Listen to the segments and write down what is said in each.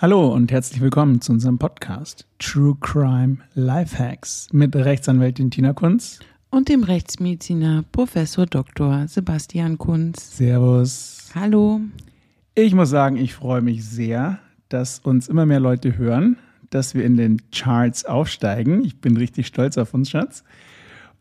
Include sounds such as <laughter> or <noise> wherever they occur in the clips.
Hallo und herzlich willkommen zu unserem Podcast True Crime Lifehacks mit Rechtsanwältin Tina Kunz und dem Rechtsmediziner Professor Dr. Sebastian Kunz. Servus. Hallo. Ich muss sagen, ich freue mich sehr, dass uns immer mehr Leute hören, dass wir in den Charts aufsteigen. Ich bin richtig stolz auf uns, Schatz.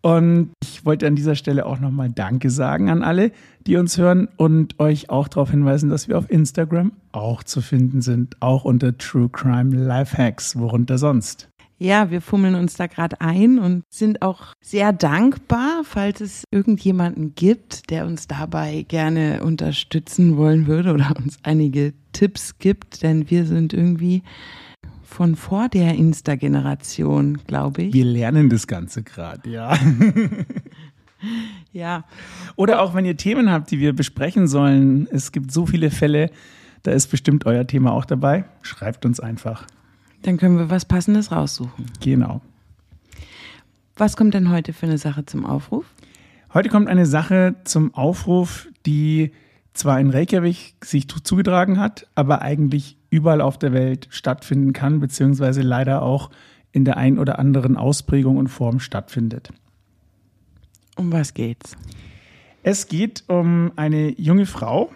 Und ich wollte an dieser Stelle auch nochmal Danke sagen an alle, die uns hören und euch auch darauf hinweisen, dass wir auf Instagram auch zu finden sind, auch unter True Crime Lifehacks, worunter sonst. Ja, wir fummeln uns da gerade ein und sind auch sehr dankbar, falls es irgendjemanden gibt, der uns dabei gerne unterstützen wollen würde oder uns einige Tipps gibt, denn wir sind irgendwie von vor der Insta-Generation, glaube ich. Wir lernen das Ganze gerade, ja. <laughs> ja. Oder auch wenn ihr Themen habt, die wir besprechen sollen. Es gibt so viele Fälle, da ist bestimmt euer Thema auch dabei. Schreibt uns einfach. Dann können wir was Passendes raussuchen. Genau. Was kommt denn heute für eine Sache zum Aufruf? Heute kommt eine Sache zum Aufruf, die zwar in Reykjavik sich zugetragen hat, aber eigentlich überall auf der Welt stattfinden kann, beziehungsweise leider auch in der ein oder anderen Ausprägung und Form stattfindet. Um was geht's? Es geht um eine junge Frau,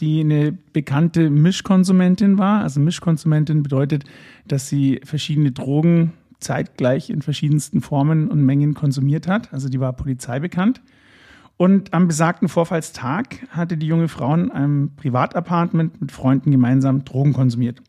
die eine bekannte Mischkonsumentin war. Also Mischkonsumentin bedeutet, dass sie verschiedene Drogen zeitgleich in verschiedensten Formen und Mengen konsumiert hat. Also die war polizeibekannt. Und am besagten Vorfallstag hatte die junge Frau in einem Privatapartment mit Freunden gemeinsam Drogen konsumiert.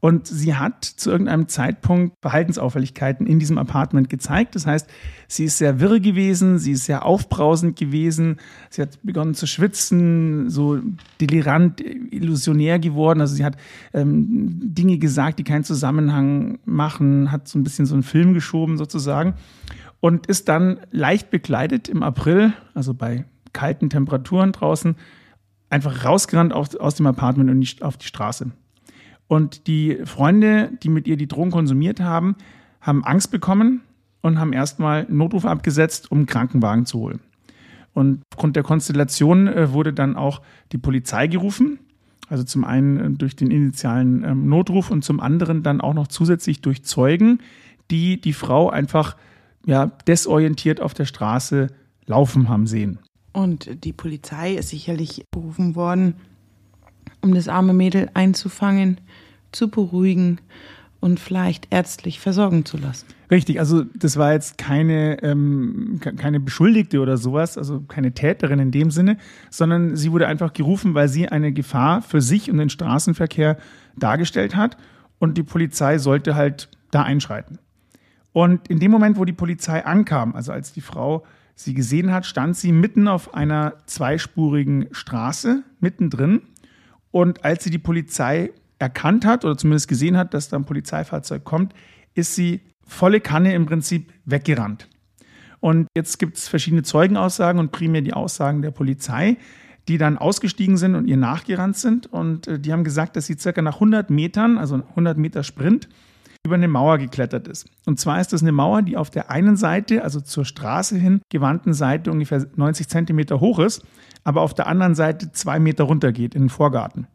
Und sie hat zu irgendeinem Zeitpunkt Verhaltensauffälligkeiten in diesem Apartment gezeigt. Das heißt, sie ist sehr wirr gewesen, sie ist sehr aufbrausend gewesen, sie hat begonnen zu schwitzen, so delirant, illusionär geworden. Also sie hat ähm, Dinge gesagt, die keinen Zusammenhang machen, hat so ein bisschen so einen Film geschoben sozusagen und ist dann leicht bekleidet im April, also bei kalten Temperaturen draußen, einfach rausgerannt aus, aus dem Apartment und nicht auf die Straße. Und die Freunde, die mit ihr die Drogen konsumiert haben, haben Angst bekommen und haben erstmal Notruf abgesetzt, um einen Krankenwagen zu holen. Und aufgrund der Konstellation äh, wurde dann auch die Polizei gerufen. Also zum einen äh, durch den initialen ähm, Notruf und zum anderen dann auch noch zusätzlich durch Zeugen, die die Frau einfach ja, desorientiert auf der Straße laufen haben sehen. Und die Polizei ist sicherlich berufen worden, um das arme Mädel einzufangen, zu beruhigen und vielleicht ärztlich versorgen zu lassen. Richtig, also das war jetzt keine, ähm, keine Beschuldigte oder sowas, also keine Täterin in dem Sinne, sondern sie wurde einfach gerufen, weil sie eine Gefahr für sich und den Straßenverkehr dargestellt hat und die Polizei sollte halt da einschreiten. Und in dem Moment, wo die Polizei ankam, also als die Frau sie gesehen hat, stand sie mitten auf einer zweispurigen Straße, mittendrin. Und als sie die Polizei erkannt hat oder zumindest gesehen hat, dass da ein Polizeifahrzeug kommt, ist sie volle Kanne im Prinzip weggerannt. Und jetzt gibt es verschiedene Zeugenaussagen und primär die Aussagen der Polizei, die dann ausgestiegen sind und ihr nachgerannt sind. Und äh, die haben gesagt, dass sie circa nach 100 Metern, also 100 Meter Sprint, über eine Mauer geklettert ist. Und zwar ist das eine Mauer, die auf der einen Seite, also zur Straße hin gewandten Seite ungefähr 90 Zentimeter hoch ist, aber auf der anderen Seite zwei Meter runter geht in den Vorgarten.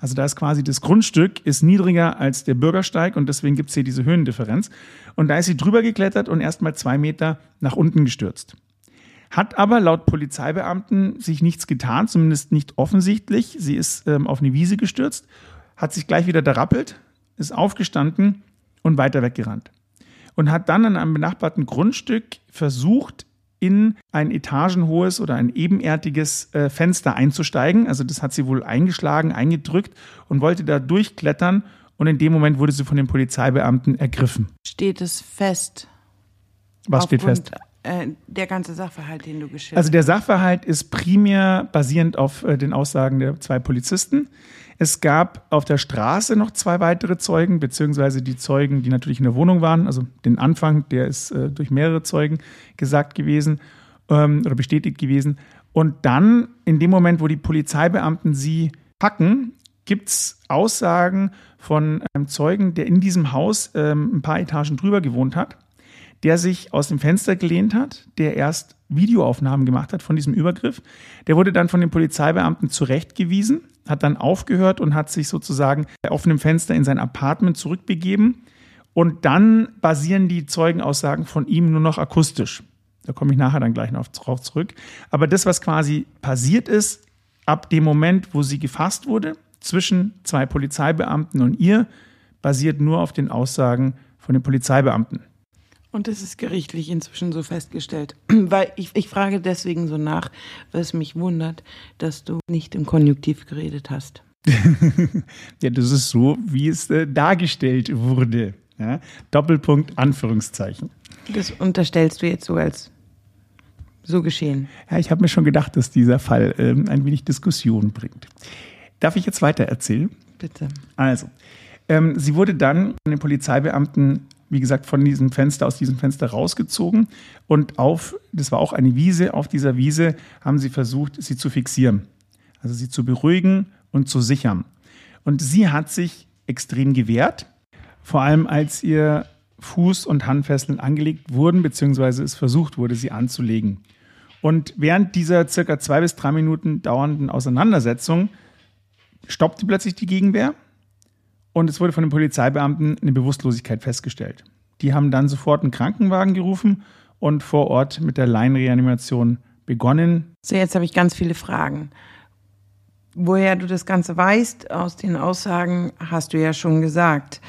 Also da ist quasi das Grundstück ist niedriger als der Bürgersteig und deswegen gibt es hier diese Höhendifferenz. Und da ist sie drüber geklettert und erst mal zwei Meter nach unten gestürzt. Hat aber laut Polizeibeamten sich nichts getan, zumindest nicht offensichtlich. Sie ist ähm, auf eine Wiese gestürzt, hat sich gleich wieder derappelt, ist aufgestanden und weiter weggerannt. Und hat dann an einem benachbarten Grundstück versucht, in ein etagenhohes oder ein ebenerdiges äh, Fenster einzusteigen. Also das hat sie wohl eingeschlagen, eingedrückt und wollte da durchklettern. Und in dem Moment wurde sie von den Polizeibeamten ergriffen. Steht es fest? Was steht fest? Äh, der ganze Sachverhalt, den du geschildert hast. Also der Sachverhalt ist primär basierend auf äh, den Aussagen der zwei Polizisten. Es gab auf der Straße noch zwei weitere Zeugen, beziehungsweise die Zeugen, die natürlich in der Wohnung waren. Also den Anfang, der ist äh, durch mehrere Zeugen gesagt gewesen ähm, oder bestätigt gewesen. Und dann, in dem Moment, wo die Polizeibeamten sie packen, gibt es Aussagen von einem Zeugen, der in diesem Haus ähm, ein paar Etagen drüber gewohnt hat, der sich aus dem Fenster gelehnt hat, der erst Videoaufnahmen gemacht hat von diesem Übergriff. Der wurde dann von den Polizeibeamten zurechtgewiesen, hat dann aufgehört und hat sich sozusagen bei offenem Fenster in sein Apartment zurückbegeben. Und dann basieren die Zeugenaussagen von ihm nur noch akustisch. Da komme ich nachher dann gleich noch drauf zurück. Aber das, was quasi passiert ist, ab dem Moment, wo sie gefasst wurde, zwischen zwei Polizeibeamten und ihr, basiert nur auf den Aussagen von den Polizeibeamten. Und das ist gerichtlich inzwischen so festgestellt. <clears throat> Weil ich, ich frage deswegen so nach, weil es mich wundert, dass du nicht im Konjunktiv geredet hast. <laughs> ja, das ist so, wie es äh, dargestellt wurde. Ja? Doppelpunkt, Anführungszeichen. Das unterstellst du jetzt so als so geschehen. Ja, ich habe mir schon gedacht, dass dieser Fall ähm, ein wenig Diskussion bringt. Darf ich jetzt weiter erzählen? Bitte. Also, ähm, sie wurde dann von den Polizeibeamten wie gesagt, von diesem Fenster, aus diesem Fenster rausgezogen. Und auf, das war auch eine Wiese, auf dieser Wiese haben sie versucht, sie zu fixieren. Also sie zu beruhigen und zu sichern. Und sie hat sich extrem gewehrt, vor allem als ihr Fuß- und Handfesseln angelegt wurden, beziehungsweise es versucht wurde, sie anzulegen. Und während dieser circa zwei bis drei Minuten dauernden Auseinandersetzung stoppte plötzlich die Gegenwehr und es wurde von den Polizeibeamten eine Bewusstlosigkeit festgestellt. Die haben dann sofort einen Krankenwagen gerufen und vor Ort mit der Laienreanimation begonnen. So, jetzt habe ich ganz viele Fragen. Woher du das Ganze weißt, aus den Aussagen hast du ja schon gesagt.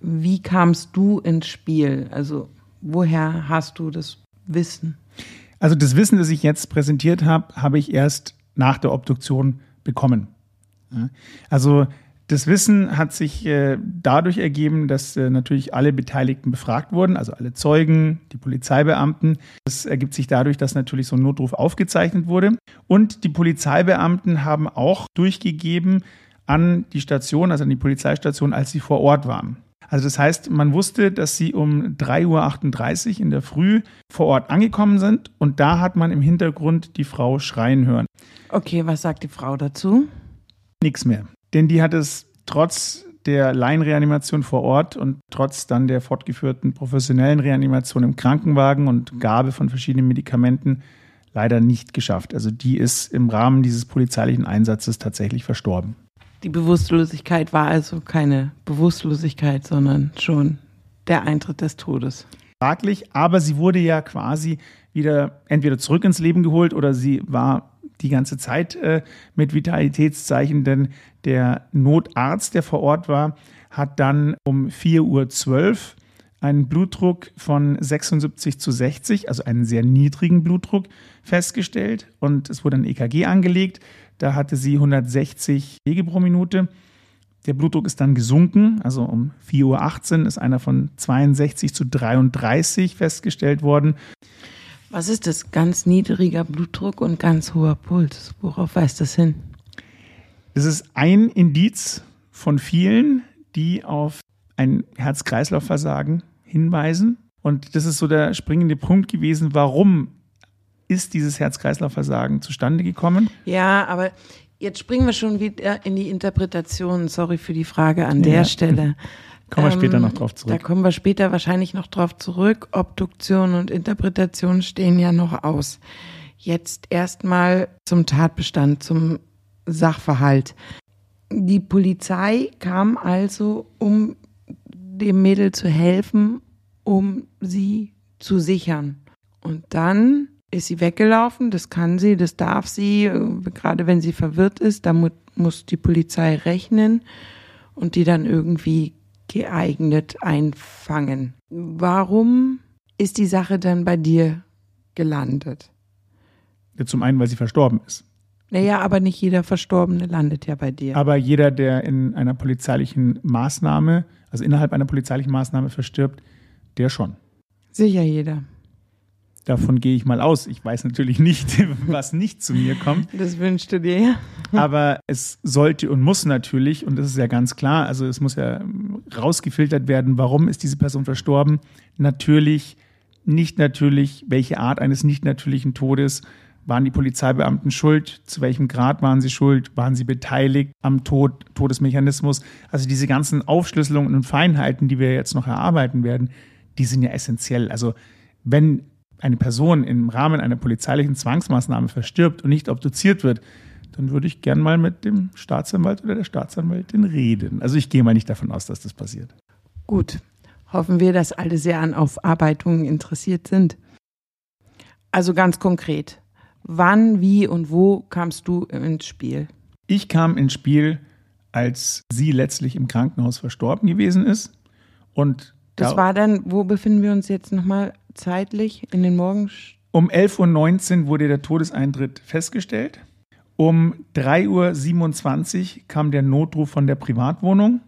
Wie kamst du ins Spiel? Also, woher hast du das Wissen? Also, das Wissen, das ich jetzt präsentiert habe, habe ich erst nach der Obduktion bekommen. Also, das Wissen hat sich äh, dadurch ergeben, dass äh, natürlich alle Beteiligten befragt wurden, also alle Zeugen, die Polizeibeamten. Das ergibt sich dadurch, dass natürlich so ein Notruf aufgezeichnet wurde. Und die Polizeibeamten haben auch durchgegeben an die Station, also an die Polizeistation, als sie vor Ort waren. Also das heißt, man wusste, dass sie um 3.38 Uhr in der Früh vor Ort angekommen sind und da hat man im Hintergrund die Frau schreien hören. Okay, was sagt die Frau dazu? Nichts mehr denn die hat es trotz der Laienreanimation vor Ort und trotz dann der fortgeführten professionellen Reanimation im Krankenwagen und Gabe von verschiedenen Medikamenten leider nicht geschafft. Also die ist im Rahmen dieses polizeilichen Einsatzes tatsächlich verstorben. Die Bewusstlosigkeit war also keine Bewusstlosigkeit, sondern schon der Eintritt des Todes. Fraglich, aber sie wurde ja quasi wieder entweder zurück ins Leben geholt oder sie war die ganze Zeit äh, mit Vitalitätszeichen, denn der Notarzt, der vor Ort war, hat dann um 4.12 Uhr einen Blutdruck von 76 zu 60, also einen sehr niedrigen Blutdruck, festgestellt. Und es wurde ein EKG angelegt. Da hatte sie 160 Wege pro Minute. Der Blutdruck ist dann gesunken, also um 4.18 Uhr ist einer von 62 zu 33 festgestellt worden. Was ist das? Ganz niedriger Blutdruck und ganz hoher Puls. Worauf weist das hin? Das ist ein Indiz von vielen, die auf ein Herz-Kreislauf-Versagen hinweisen. Und das ist so der springende Punkt gewesen, warum ist dieses Herz-Kreislauf-Versagen zustande gekommen? Ja, aber jetzt springen wir schon wieder in die Interpretation. Sorry für die Frage an der ja. Stelle. <laughs> Kommen wir später ähm, noch drauf zurück. Da kommen wir später wahrscheinlich noch drauf zurück. Obduktion und Interpretation stehen ja noch aus. Jetzt erstmal zum Tatbestand, zum Sachverhalt. Die Polizei kam also, um dem Mädel zu helfen, um sie zu sichern. Und dann ist sie weggelaufen, das kann sie, das darf sie, gerade wenn sie verwirrt ist, damit muss die Polizei rechnen und die dann irgendwie geeignet einfangen. Warum ist die Sache dann bei dir gelandet? Ja, zum einen, weil sie verstorben ist. Naja, aber nicht jeder Verstorbene landet ja bei dir. Aber jeder, der in einer polizeilichen Maßnahme, also innerhalb einer polizeilichen Maßnahme verstirbt, der schon. Sicher jeder. Davon gehe ich mal aus. Ich weiß natürlich nicht, <laughs> was nicht zu mir kommt. Das wünschte dir, ja. Aber es sollte und muss natürlich, und das ist ja ganz klar, also es muss ja rausgefiltert werden, warum ist diese Person verstorben. Natürlich, nicht natürlich, welche Art eines nicht natürlichen Todes. Waren die Polizeibeamten schuld? Zu welchem Grad waren sie schuld? Waren sie beteiligt am Tod, Todesmechanismus? Also diese ganzen Aufschlüsselungen und Feinheiten, die wir jetzt noch erarbeiten werden, die sind ja essentiell. Also wenn eine Person im Rahmen einer polizeilichen Zwangsmaßnahme verstirbt und nicht obduziert wird, dann würde ich gern mal mit dem Staatsanwalt oder der Staatsanwältin reden. Also ich gehe mal nicht davon aus, dass das passiert. Gut, hoffen wir, dass alle sehr an Aufarbeitungen interessiert sind. Also ganz konkret, wann, wie und wo kamst du ins Spiel? Ich kam ins Spiel, als sie letztlich im Krankenhaus verstorben gewesen ist. Und das da war dann, wo befinden wir uns jetzt nochmal zeitlich in den Morgen? Um 11.19 Uhr wurde der Todeseintritt festgestellt. Um 3.27 Uhr kam der Notruf von der Privatwohnung.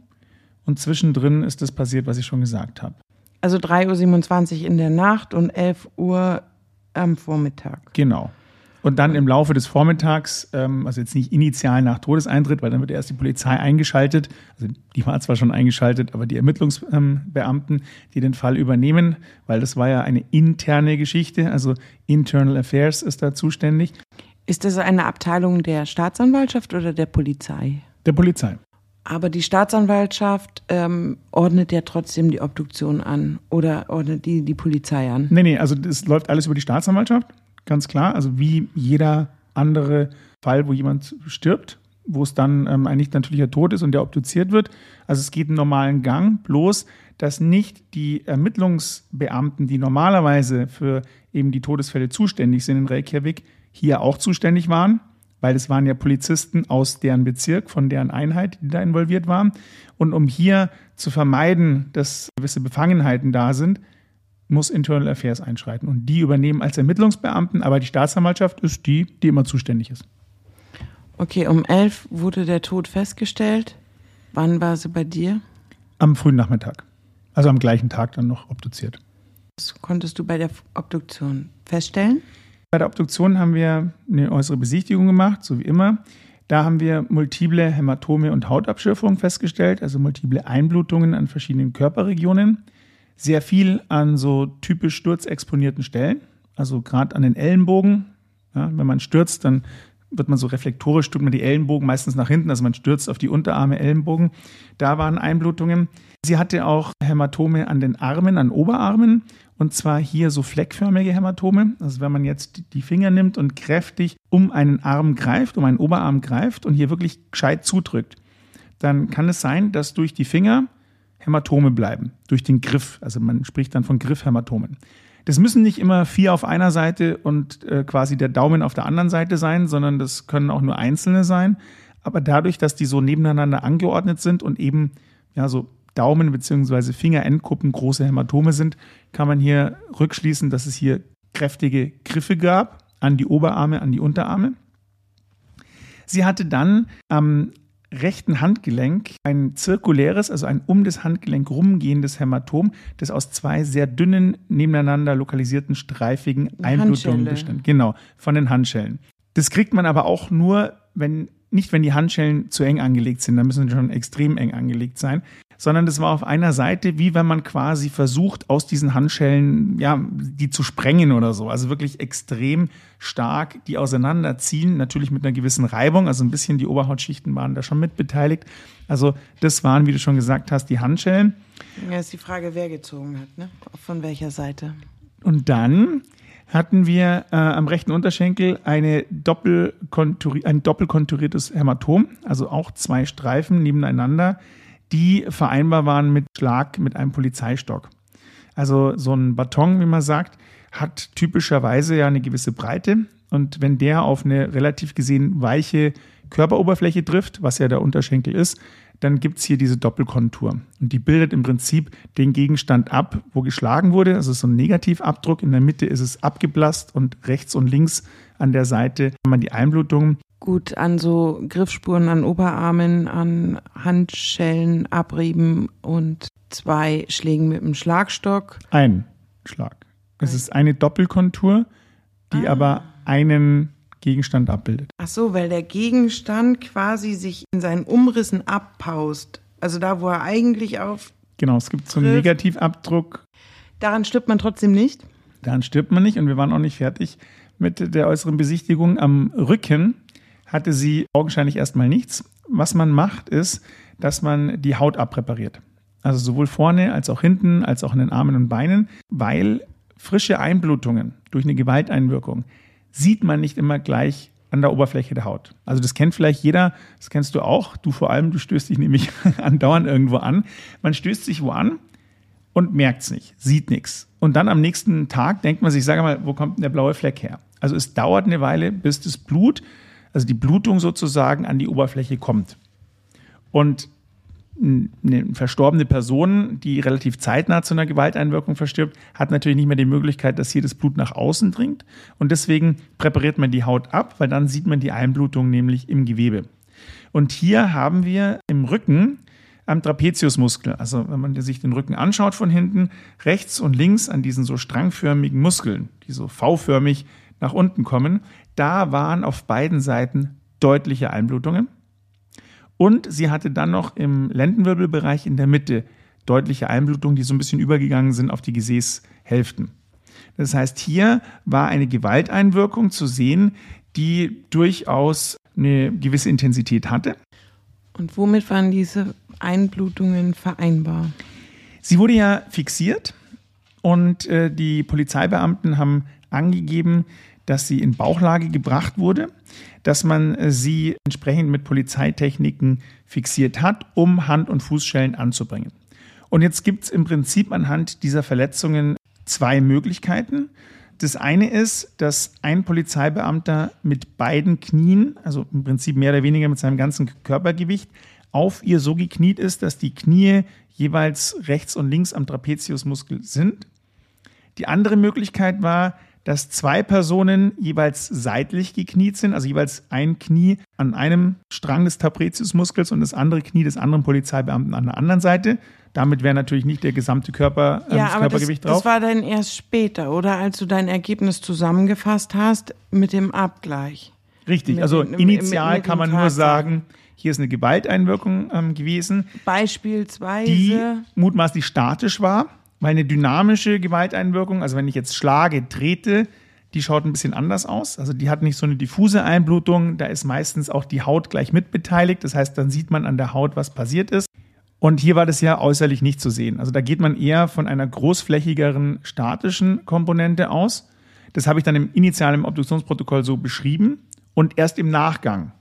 Und zwischendrin ist das passiert, was ich schon gesagt habe. Also 3.27 Uhr in der Nacht und 11 Uhr am Vormittag. Genau. Und dann im Laufe des Vormittags, ähm, also jetzt nicht initial nach Todeseintritt, weil dann wird erst die Polizei eingeschaltet. Also die war zwar schon eingeschaltet, aber die Ermittlungsbeamten, die den Fall übernehmen, weil das war ja eine interne Geschichte, also Internal Affairs ist da zuständig. Ist das eine Abteilung der Staatsanwaltschaft oder der Polizei? Der Polizei. Aber die Staatsanwaltschaft ähm, ordnet ja trotzdem die Obduktion an oder ordnet die die Polizei an? Nee, nee, also das läuft alles über die Staatsanwaltschaft ganz klar. Also wie jeder andere Fall, wo jemand stirbt, wo es dann ähm, ein nicht natürlicher Tod ist und der obduziert wird. Also es geht einen normalen Gang, bloß dass nicht die Ermittlungsbeamten, die normalerweise für eben die Todesfälle zuständig sind in Reykjavik, hier auch zuständig waren, weil es waren ja Polizisten aus deren Bezirk, von deren Einheit, die da involviert waren. Und um hier zu vermeiden, dass gewisse Befangenheiten da sind, muss Internal Affairs einschreiten. Und die übernehmen als Ermittlungsbeamten, aber die Staatsanwaltschaft ist die, die immer zuständig ist. Okay, um elf wurde der Tod festgestellt. Wann war sie bei dir? Am frühen Nachmittag. Also am gleichen Tag dann noch obduziert. Was konntest du bei der Obduktion feststellen? Bei der Obduktion haben wir eine äußere Besichtigung gemacht, so wie immer. Da haben wir multiple Hämatome und Hautabschürfungen festgestellt, also multiple Einblutungen an verschiedenen Körperregionen sehr viel an so typisch sturzexponierten Stellen, also gerade an den Ellenbogen. Ja, wenn man stürzt, dann wird man so reflektorisch, tut man die Ellenbogen meistens nach hinten, also man stürzt auf die Unterarme, Ellenbogen. Da waren Einblutungen. Sie hatte auch Hämatome an den Armen, an Oberarmen und zwar hier so fleckförmige Hämatome. Also wenn man jetzt die Finger nimmt und kräftig um einen Arm greift, um einen Oberarm greift und hier wirklich gescheit zudrückt, dann kann es sein, dass durch die Finger Hämatome bleiben durch den Griff. Also man spricht dann von Griffhämatomen. Das müssen nicht immer vier auf einer Seite und äh, quasi der Daumen auf der anderen Seite sein, sondern das können auch nur einzelne sein. Aber dadurch, dass die so nebeneinander angeordnet sind und eben ja so Daumen- bzw. Fingerendkuppen große Hämatome sind, kann man hier rückschließen, dass es hier kräftige Griffe gab an die Oberarme, an die Unterarme. Sie hatte dann am rechten Handgelenk ein zirkuläres, also ein um das Handgelenk rumgehendes Hämatom, das aus zwei sehr dünnen, nebeneinander lokalisierten, streifigen Einblutungen bestand. Genau, von den Handschellen. Das kriegt man aber auch nur, wenn nicht, wenn die Handschellen zu eng angelegt sind, dann müssen sie schon extrem eng angelegt sein, sondern das war auf einer Seite, wie wenn man quasi versucht, aus diesen Handschellen, ja, die zu sprengen oder so. Also wirklich extrem stark die auseinanderziehen, natürlich mit einer gewissen Reibung, also ein bisschen die Oberhautschichten waren da schon mit beteiligt. Also das waren, wie du schon gesagt hast, die Handschellen. Ja, ist die Frage, wer gezogen hat, ne? Von welcher Seite? Und dann hatten wir äh, am rechten Unterschenkel eine Doppelkonturi ein doppelkonturiertes Hämatom, also auch zwei Streifen nebeneinander, die vereinbar waren mit Schlag mit einem Polizeistock. Also so ein Baton, wie man sagt, hat typischerweise ja eine gewisse Breite und wenn der auf eine relativ gesehen weiche Körperoberfläche trifft, was ja der Unterschenkel ist, dann gibt es hier diese Doppelkontur. Und die bildet im Prinzip den Gegenstand ab, wo geschlagen wurde. Also so ein Negativabdruck. In der Mitte ist es abgeblasst und rechts und links an der Seite haben wir die Einblutung. Gut, an so Griffspuren an Oberarmen, an Handschellen, Abrieben und zwei Schlägen mit dem Schlagstock. Ein Schlag. Es ist eine Doppelkontur, die ah. aber einen Gegenstand abbildet. Ach so, weil der Gegenstand quasi sich in seinen Umrissen abpaust. Also da, wo er eigentlich auf. Genau, es gibt so einen Negativabdruck. Daran stirbt man trotzdem nicht? Daran stirbt man nicht und wir waren auch nicht fertig mit der äußeren Besichtigung. Am Rücken hatte sie augenscheinlich erstmal nichts. Was man macht, ist, dass man die Haut abpräpariert. Also sowohl vorne als auch hinten, als auch in den Armen und Beinen, weil frische Einblutungen durch eine Gewalteinwirkung sieht man nicht immer gleich an der Oberfläche der Haut. Also das kennt vielleicht jeder, das kennst du auch, du vor allem, du stößt dich nämlich <laughs> andauernd irgendwo an. Man stößt sich wo an und merkt es nicht, sieht nichts. Und dann am nächsten Tag denkt man sich, sag mal, wo kommt denn der blaue Fleck her? Also es dauert eine Weile, bis das Blut, also die Blutung sozusagen an die Oberfläche kommt. Und eine verstorbene Person, die relativ zeitnah zu einer Gewalteinwirkung verstirbt, hat natürlich nicht mehr die Möglichkeit, dass hier das Blut nach außen dringt. Und deswegen präpariert man die Haut ab, weil dann sieht man die Einblutung nämlich im Gewebe. Und hier haben wir im Rücken am Trapeziusmuskel, also wenn man sich den Rücken anschaut von hinten, rechts und links an diesen so strangförmigen Muskeln, die so V-förmig nach unten kommen, da waren auf beiden Seiten deutliche Einblutungen. Und sie hatte dann noch im Lendenwirbelbereich in der Mitte deutliche Einblutungen, die so ein bisschen übergegangen sind auf die Gesäßhälften. Das heißt, hier war eine Gewalteinwirkung zu sehen, die durchaus eine gewisse Intensität hatte. Und womit waren diese Einblutungen vereinbar? Sie wurde ja fixiert und äh, die Polizeibeamten haben angegeben, dass sie in Bauchlage gebracht wurde dass man äh, sie entsprechend mit Polizeitechniken fixiert hat, um Hand- und Fußschellen anzubringen. Und jetzt gibt es im Prinzip anhand dieser Verletzungen zwei Möglichkeiten. Das eine ist, dass ein Polizeibeamter mit beiden Knien, also im Prinzip mehr oder weniger mit seinem ganzen Körpergewicht, auf ihr so gekniet ist, dass die Knie jeweils rechts und links am Trapeziusmuskel sind. Die andere Möglichkeit war, dass zwei Personen jeweils seitlich gekniet sind, also jeweils ein Knie an einem Strang des Trapeziusmuskels und das andere Knie des anderen Polizeibeamten an der anderen Seite. Damit wäre natürlich nicht der gesamte Körper, äh, ja, das Körpergewicht das, drauf. Das war dann erst später, oder als du dein Ergebnis zusammengefasst hast mit dem Abgleich. Richtig, also den, initial mit, mit kann man nur sagen, hier ist eine Gewalteinwirkung ähm, gewesen. Beispielsweise. Die mutmaßlich statisch war meine dynamische Gewalteinwirkung, also wenn ich jetzt schlage, trete, die schaut ein bisschen anders aus. Also die hat nicht so eine diffuse Einblutung, da ist meistens auch die Haut gleich mitbeteiligt. Das heißt, dann sieht man an der Haut, was passiert ist. Und hier war das ja äußerlich nicht zu sehen. Also da geht man eher von einer großflächigeren statischen Komponente aus. Das habe ich dann im initialen Obduktionsprotokoll so beschrieben. Und erst im Nachgang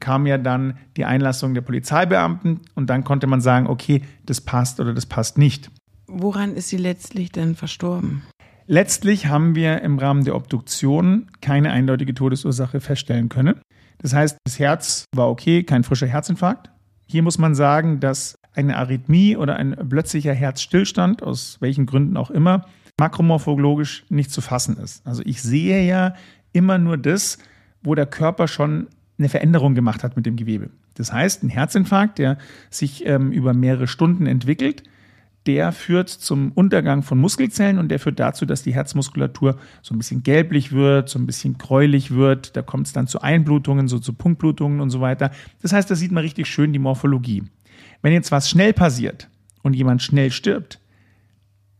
kam ja dann die Einlassung der Polizeibeamten und dann konnte man sagen, okay, das passt oder das passt nicht. Woran ist sie letztlich denn verstorben? Letztlich haben wir im Rahmen der Obduktion keine eindeutige Todesursache feststellen können. Das heißt, das Herz war okay, kein frischer Herzinfarkt. Hier muss man sagen, dass eine Arrhythmie oder ein plötzlicher Herzstillstand, aus welchen Gründen auch immer, makromorphologisch nicht zu fassen ist. Also ich sehe ja immer nur das, wo der Körper schon eine Veränderung gemacht hat mit dem Gewebe. Das heißt, ein Herzinfarkt, der sich ähm, über mehrere Stunden entwickelt, der führt zum Untergang von Muskelzellen und der führt dazu, dass die Herzmuskulatur so ein bisschen gelblich wird, so ein bisschen gräulich wird. Da kommt es dann zu Einblutungen, so zu Punktblutungen und so weiter. Das heißt, da sieht man richtig schön die Morphologie. Wenn jetzt was schnell passiert und jemand schnell stirbt,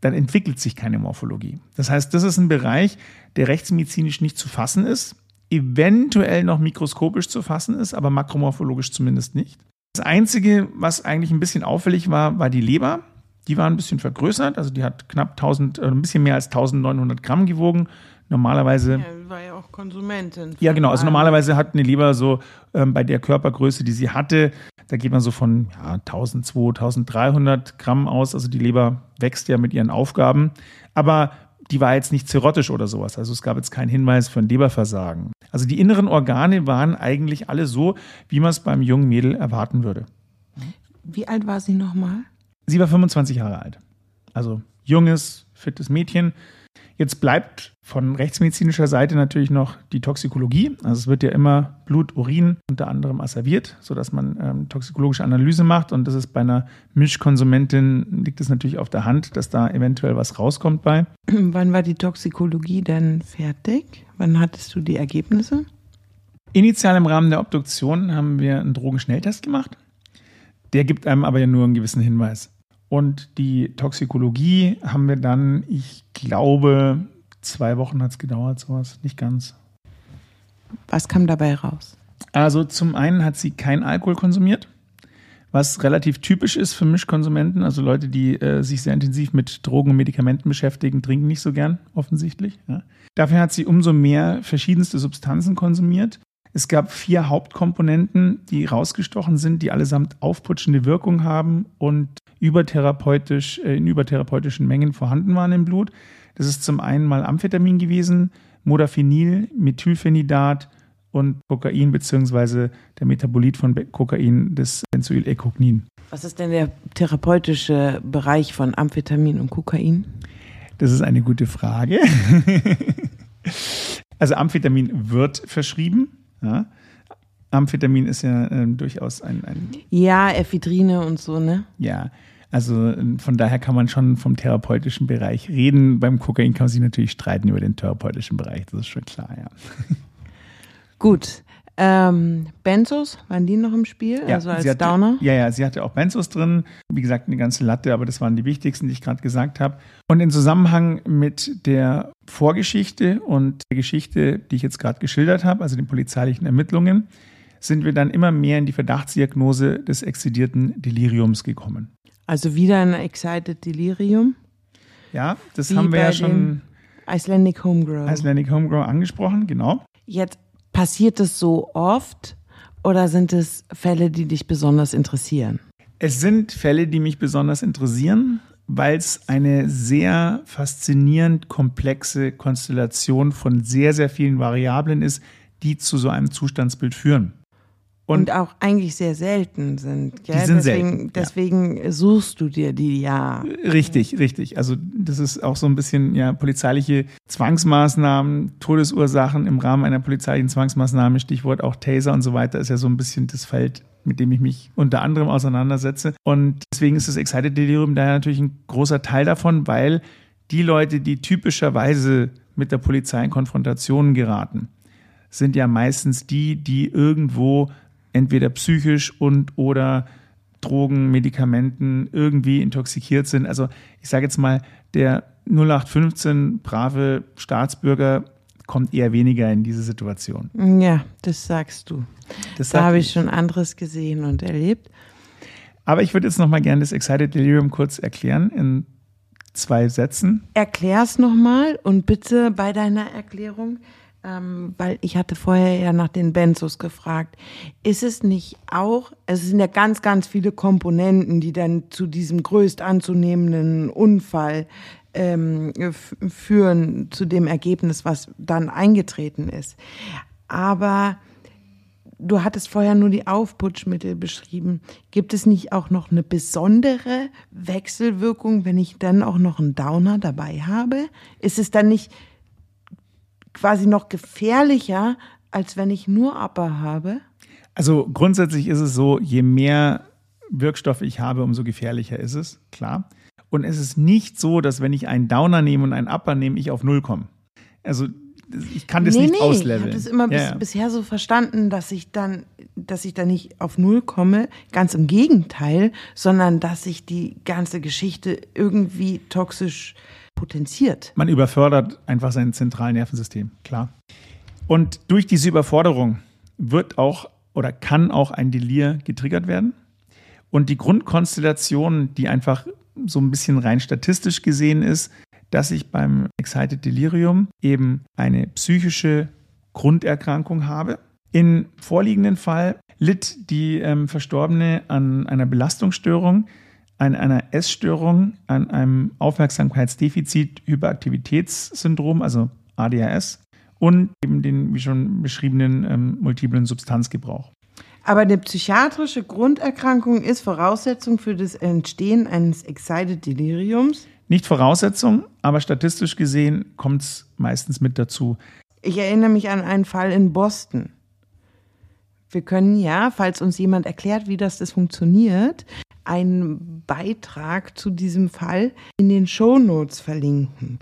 dann entwickelt sich keine Morphologie. Das heißt, das ist ein Bereich, der rechtsmedizinisch nicht zu fassen ist, eventuell noch mikroskopisch zu fassen ist, aber makromorphologisch zumindest nicht. Das Einzige, was eigentlich ein bisschen auffällig war, war die Leber. Die war ein bisschen vergrößert, also die hat knapp 1000, äh, ein bisschen mehr als 1900 Gramm gewogen. Normalerweise. Ja, war ja auch Konsumentin. Ja, genau. Also normalerweise hat eine Leber so ähm, bei der Körpergröße, die sie hatte, da geht man so von ja, 1200, 1300 Gramm aus. Also die Leber wächst ja mit ihren Aufgaben. Aber die war jetzt nicht zirrhotisch oder sowas. Also es gab jetzt keinen Hinweis für ein Leberversagen. Also die inneren Organe waren eigentlich alle so, wie man es beim jungen Mädel erwarten würde. Wie alt war sie nochmal? Sie war 25 Jahre alt. Also junges, fittes Mädchen. Jetzt bleibt von rechtsmedizinischer Seite natürlich noch die Toxikologie. Also es wird ja immer Blut, Urin unter anderem asserviert, sodass man ähm, toxikologische Analyse macht. Und das ist bei einer Mischkonsumentin, liegt es natürlich auf der Hand, dass da eventuell was rauskommt bei. <clears throat> Wann war die Toxikologie denn fertig? Wann hattest du die Ergebnisse? Initial im Rahmen der Obduktion haben wir einen Drogenschnelltest gemacht. Der gibt einem aber ja nur einen gewissen Hinweis. Und die Toxikologie haben wir dann, ich glaube, zwei Wochen hat es gedauert, sowas, nicht ganz. Was kam dabei raus? Also zum einen hat sie kein Alkohol konsumiert, was relativ typisch ist für Mischkonsumenten. Also Leute, die äh, sich sehr intensiv mit Drogen und Medikamenten beschäftigen, trinken nicht so gern, offensichtlich. Ja. Dafür hat sie umso mehr verschiedenste Substanzen konsumiert. Es gab vier Hauptkomponenten, die rausgestochen sind, die allesamt aufputschende Wirkung haben und übertherapeutisch, äh, in übertherapeutischen Mengen vorhanden waren im Blut. Das ist zum einen mal Amphetamin gewesen, Modafinil, Methylphenidat und Kokain beziehungsweise der Metabolit von Kokain, das Benzoylekognin. Was ist denn der therapeutische Bereich von Amphetamin und Kokain? Das ist eine gute Frage. <laughs> also Amphetamin wird verschrieben. Ja. Amphetamin ist ja äh, durchaus ein, ein. Ja, Ephedrine und so, ne? Ja. Also äh, von daher kann man schon vom therapeutischen Bereich reden. Beim Kokain kann man sich natürlich streiten über den therapeutischen Bereich, das ist schon klar, ja. Gut. Ähm, Benzos, waren die noch im Spiel? Ja, also als hatte, Downer? Ja, ja, sie hatte auch Benzos drin. Wie gesagt, eine ganze Latte, aber das waren die wichtigsten, die ich gerade gesagt habe. Und in Zusammenhang mit der Vorgeschichte und der Geschichte, die ich jetzt gerade geschildert habe, also den polizeilichen Ermittlungen, sind wir dann immer mehr in die Verdachtsdiagnose des exzidierten Deliriums gekommen. Also wieder ein Excited Delirium? Ja, das Wie haben wir ja schon. Icelandic Homegrow. Icelandic Homegrow angesprochen, genau. Jetzt passiert es so oft oder sind es Fälle, die dich besonders interessieren? Es sind Fälle, die mich besonders interessieren, weil es eine sehr faszinierend komplexe Konstellation von sehr, sehr vielen Variablen ist, die zu so einem Zustandsbild führen. Und, und, auch eigentlich sehr selten sind. Gell? Die sind deswegen, selten, deswegen ja. suchst du dir die ja. Richtig, richtig. Also das ist auch so ein bisschen ja polizeiliche Zwangsmaßnahmen, Todesursachen im Rahmen einer polizeilichen Zwangsmaßnahme, Stichwort auch Taser und so weiter, ist ja so ein bisschen das Feld, mit dem ich mich unter anderem auseinandersetze. Und deswegen ist das Excited Delirium daher natürlich ein großer Teil davon, weil die Leute, die typischerweise mit der Polizei in Konfrontationen geraten, sind ja meistens die, die irgendwo entweder psychisch und oder Drogen, Medikamenten irgendwie intoxikiert sind. Also ich sage jetzt mal, der 0815 brave Staatsbürger kommt eher weniger in diese Situation. Ja, das sagst du. Das da habe ich schon anderes gesehen und erlebt. Aber ich würde jetzt noch mal gerne das Excited Delirium kurz erklären in zwei Sätzen. Erklär's noch mal und bitte bei deiner Erklärung ähm, weil ich hatte vorher ja nach den Benzos gefragt. Ist es nicht auch, es sind ja ganz, ganz viele Komponenten, die dann zu diesem größt anzunehmenden Unfall ähm, führen, zu dem Ergebnis, was dann eingetreten ist. Aber du hattest vorher nur die Aufputschmittel beschrieben. Gibt es nicht auch noch eine besondere Wechselwirkung, wenn ich dann auch noch einen Downer dabei habe? Ist es dann nicht quasi noch gefährlicher, als wenn ich nur Upper habe? Also grundsätzlich ist es so, je mehr Wirkstoff ich habe, umso gefährlicher ist es, klar. Und es ist nicht so, dass wenn ich einen Downer nehme und einen Upper nehme, ich auf Null komme. Also ich kann das nee, nicht nee, ausleveln. Ich habe das immer ja, bis, bisher so verstanden, dass ich dann, dass ich da nicht auf Null komme. Ganz im Gegenteil, sondern dass sich die ganze Geschichte irgendwie toxisch potenziert. Man überfördert einfach sein zentrales Nervensystem, klar. Und durch diese Überforderung wird auch oder kann auch ein Delir getriggert werden. Und die Grundkonstellation, die einfach so ein bisschen rein statistisch gesehen ist, dass ich beim Excited Delirium eben eine psychische Grunderkrankung habe. Im vorliegenden Fall litt die ähm, Verstorbene an einer Belastungsstörung, an einer Essstörung, an einem Aufmerksamkeitsdefizit, Hyperaktivitätssyndrom, also ADHS und eben den, wie schon beschriebenen, ähm, multiplen Substanzgebrauch. Aber eine psychiatrische Grunderkrankung ist Voraussetzung für das Entstehen eines Excited Deliriums? Nicht Voraussetzung, aber statistisch gesehen kommt es meistens mit dazu. Ich erinnere mich an einen Fall in Boston. Wir können ja, falls uns jemand erklärt, wie das, das funktioniert, einen Beitrag zu diesem Fall in den Shownotes verlinken.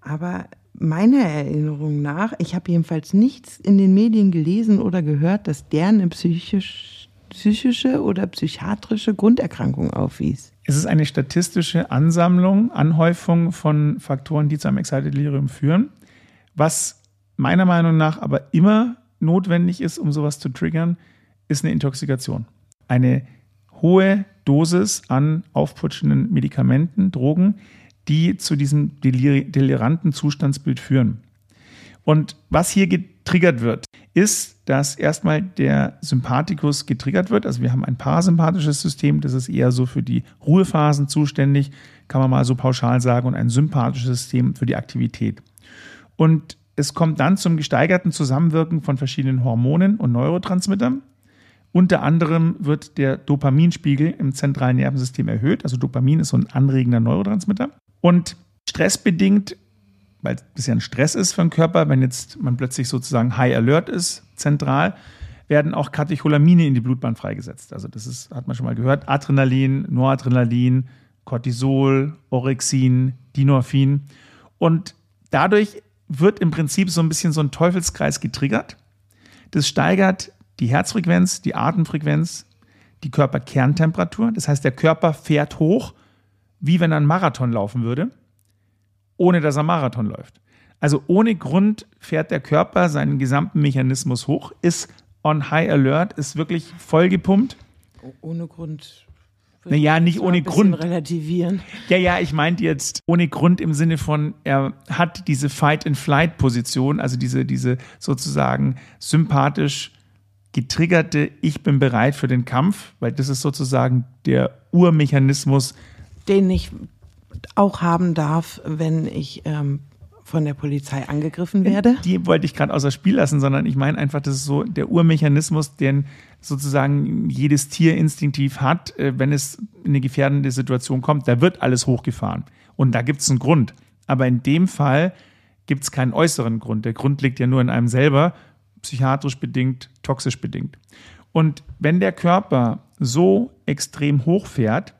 Aber meiner Erinnerung nach, ich habe jedenfalls nichts in den Medien gelesen oder gehört, dass der eine psychisch, psychische oder psychiatrische Grunderkrankung aufwies. Es ist eine statistische Ansammlung, Anhäufung von Faktoren, die zu einem Excited Delirium führen, was meiner Meinung nach aber immer notwendig ist, um sowas zu triggern, ist eine Intoxikation. Eine hohe Dosis an aufputschenden Medikamenten, Drogen, die zu diesem delir deliranten Zustandsbild führen. Und was hier getriggert wird, ist, dass erstmal der Sympathikus getriggert wird. Also wir haben ein parasympathisches System, das ist eher so für die Ruhephasen zuständig, kann man mal so pauschal sagen, und ein sympathisches System für die Aktivität. Und es kommt dann zum gesteigerten Zusammenwirken von verschiedenen Hormonen und Neurotransmittern. Unter anderem wird der Dopaminspiegel im zentralen Nervensystem erhöht. Also Dopamin ist so ein anregender Neurotransmitter. Und stressbedingt, weil es ein Stress ist für den Körper, wenn jetzt man plötzlich sozusagen High Alert ist, zentral, werden auch Katecholamine in die Blutbahn freigesetzt. Also das ist, hat man schon mal gehört, Adrenalin, Noradrenalin, Cortisol, Orexin, Dinorphin. Und dadurch wird im Prinzip so ein bisschen so ein Teufelskreis getriggert. Das steigert die Herzfrequenz, die Atemfrequenz, die Körperkerntemperatur. Das heißt, der Körper fährt hoch, wie wenn er einen Marathon laufen würde, ohne dass er Marathon läuft. Also ohne Grund fährt der Körper seinen gesamten Mechanismus hoch, ist on high alert, ist wirklich vollgepumpt. Ohne Grund naja, nicht ohne Grund. relativieren. Ja, ja, ich meinte jetzt ohne Grund im Sinne von, er hat diese Fight-and-Flight-Position, also diese, diese sozusagen sympathisch getriggerte, ich bin bereit für den Kampf, weil das ist sozusagen der Urmechanismus. Den ich auch haben darf, wenn ich ähm, von der Polizei angegriffen werde. Die wollte ich gerade außer Spiel lassen, sondern ich meine einfach, das ist so der Urmechanismus, den sozusagen jedes Tier instinktiv hat, äh, wenn es in eine gefährdende Situation kommt. Da wird alles hochgefahren. Und da gibt es einen Grund. Aber in dem Fall gibt es keinen äußeren Grund. Der Grund liegt ja nur in einem selber, psychiatrisch bedingt, toxisch bedingt. Und wenn der Körper so extrem hochfährt,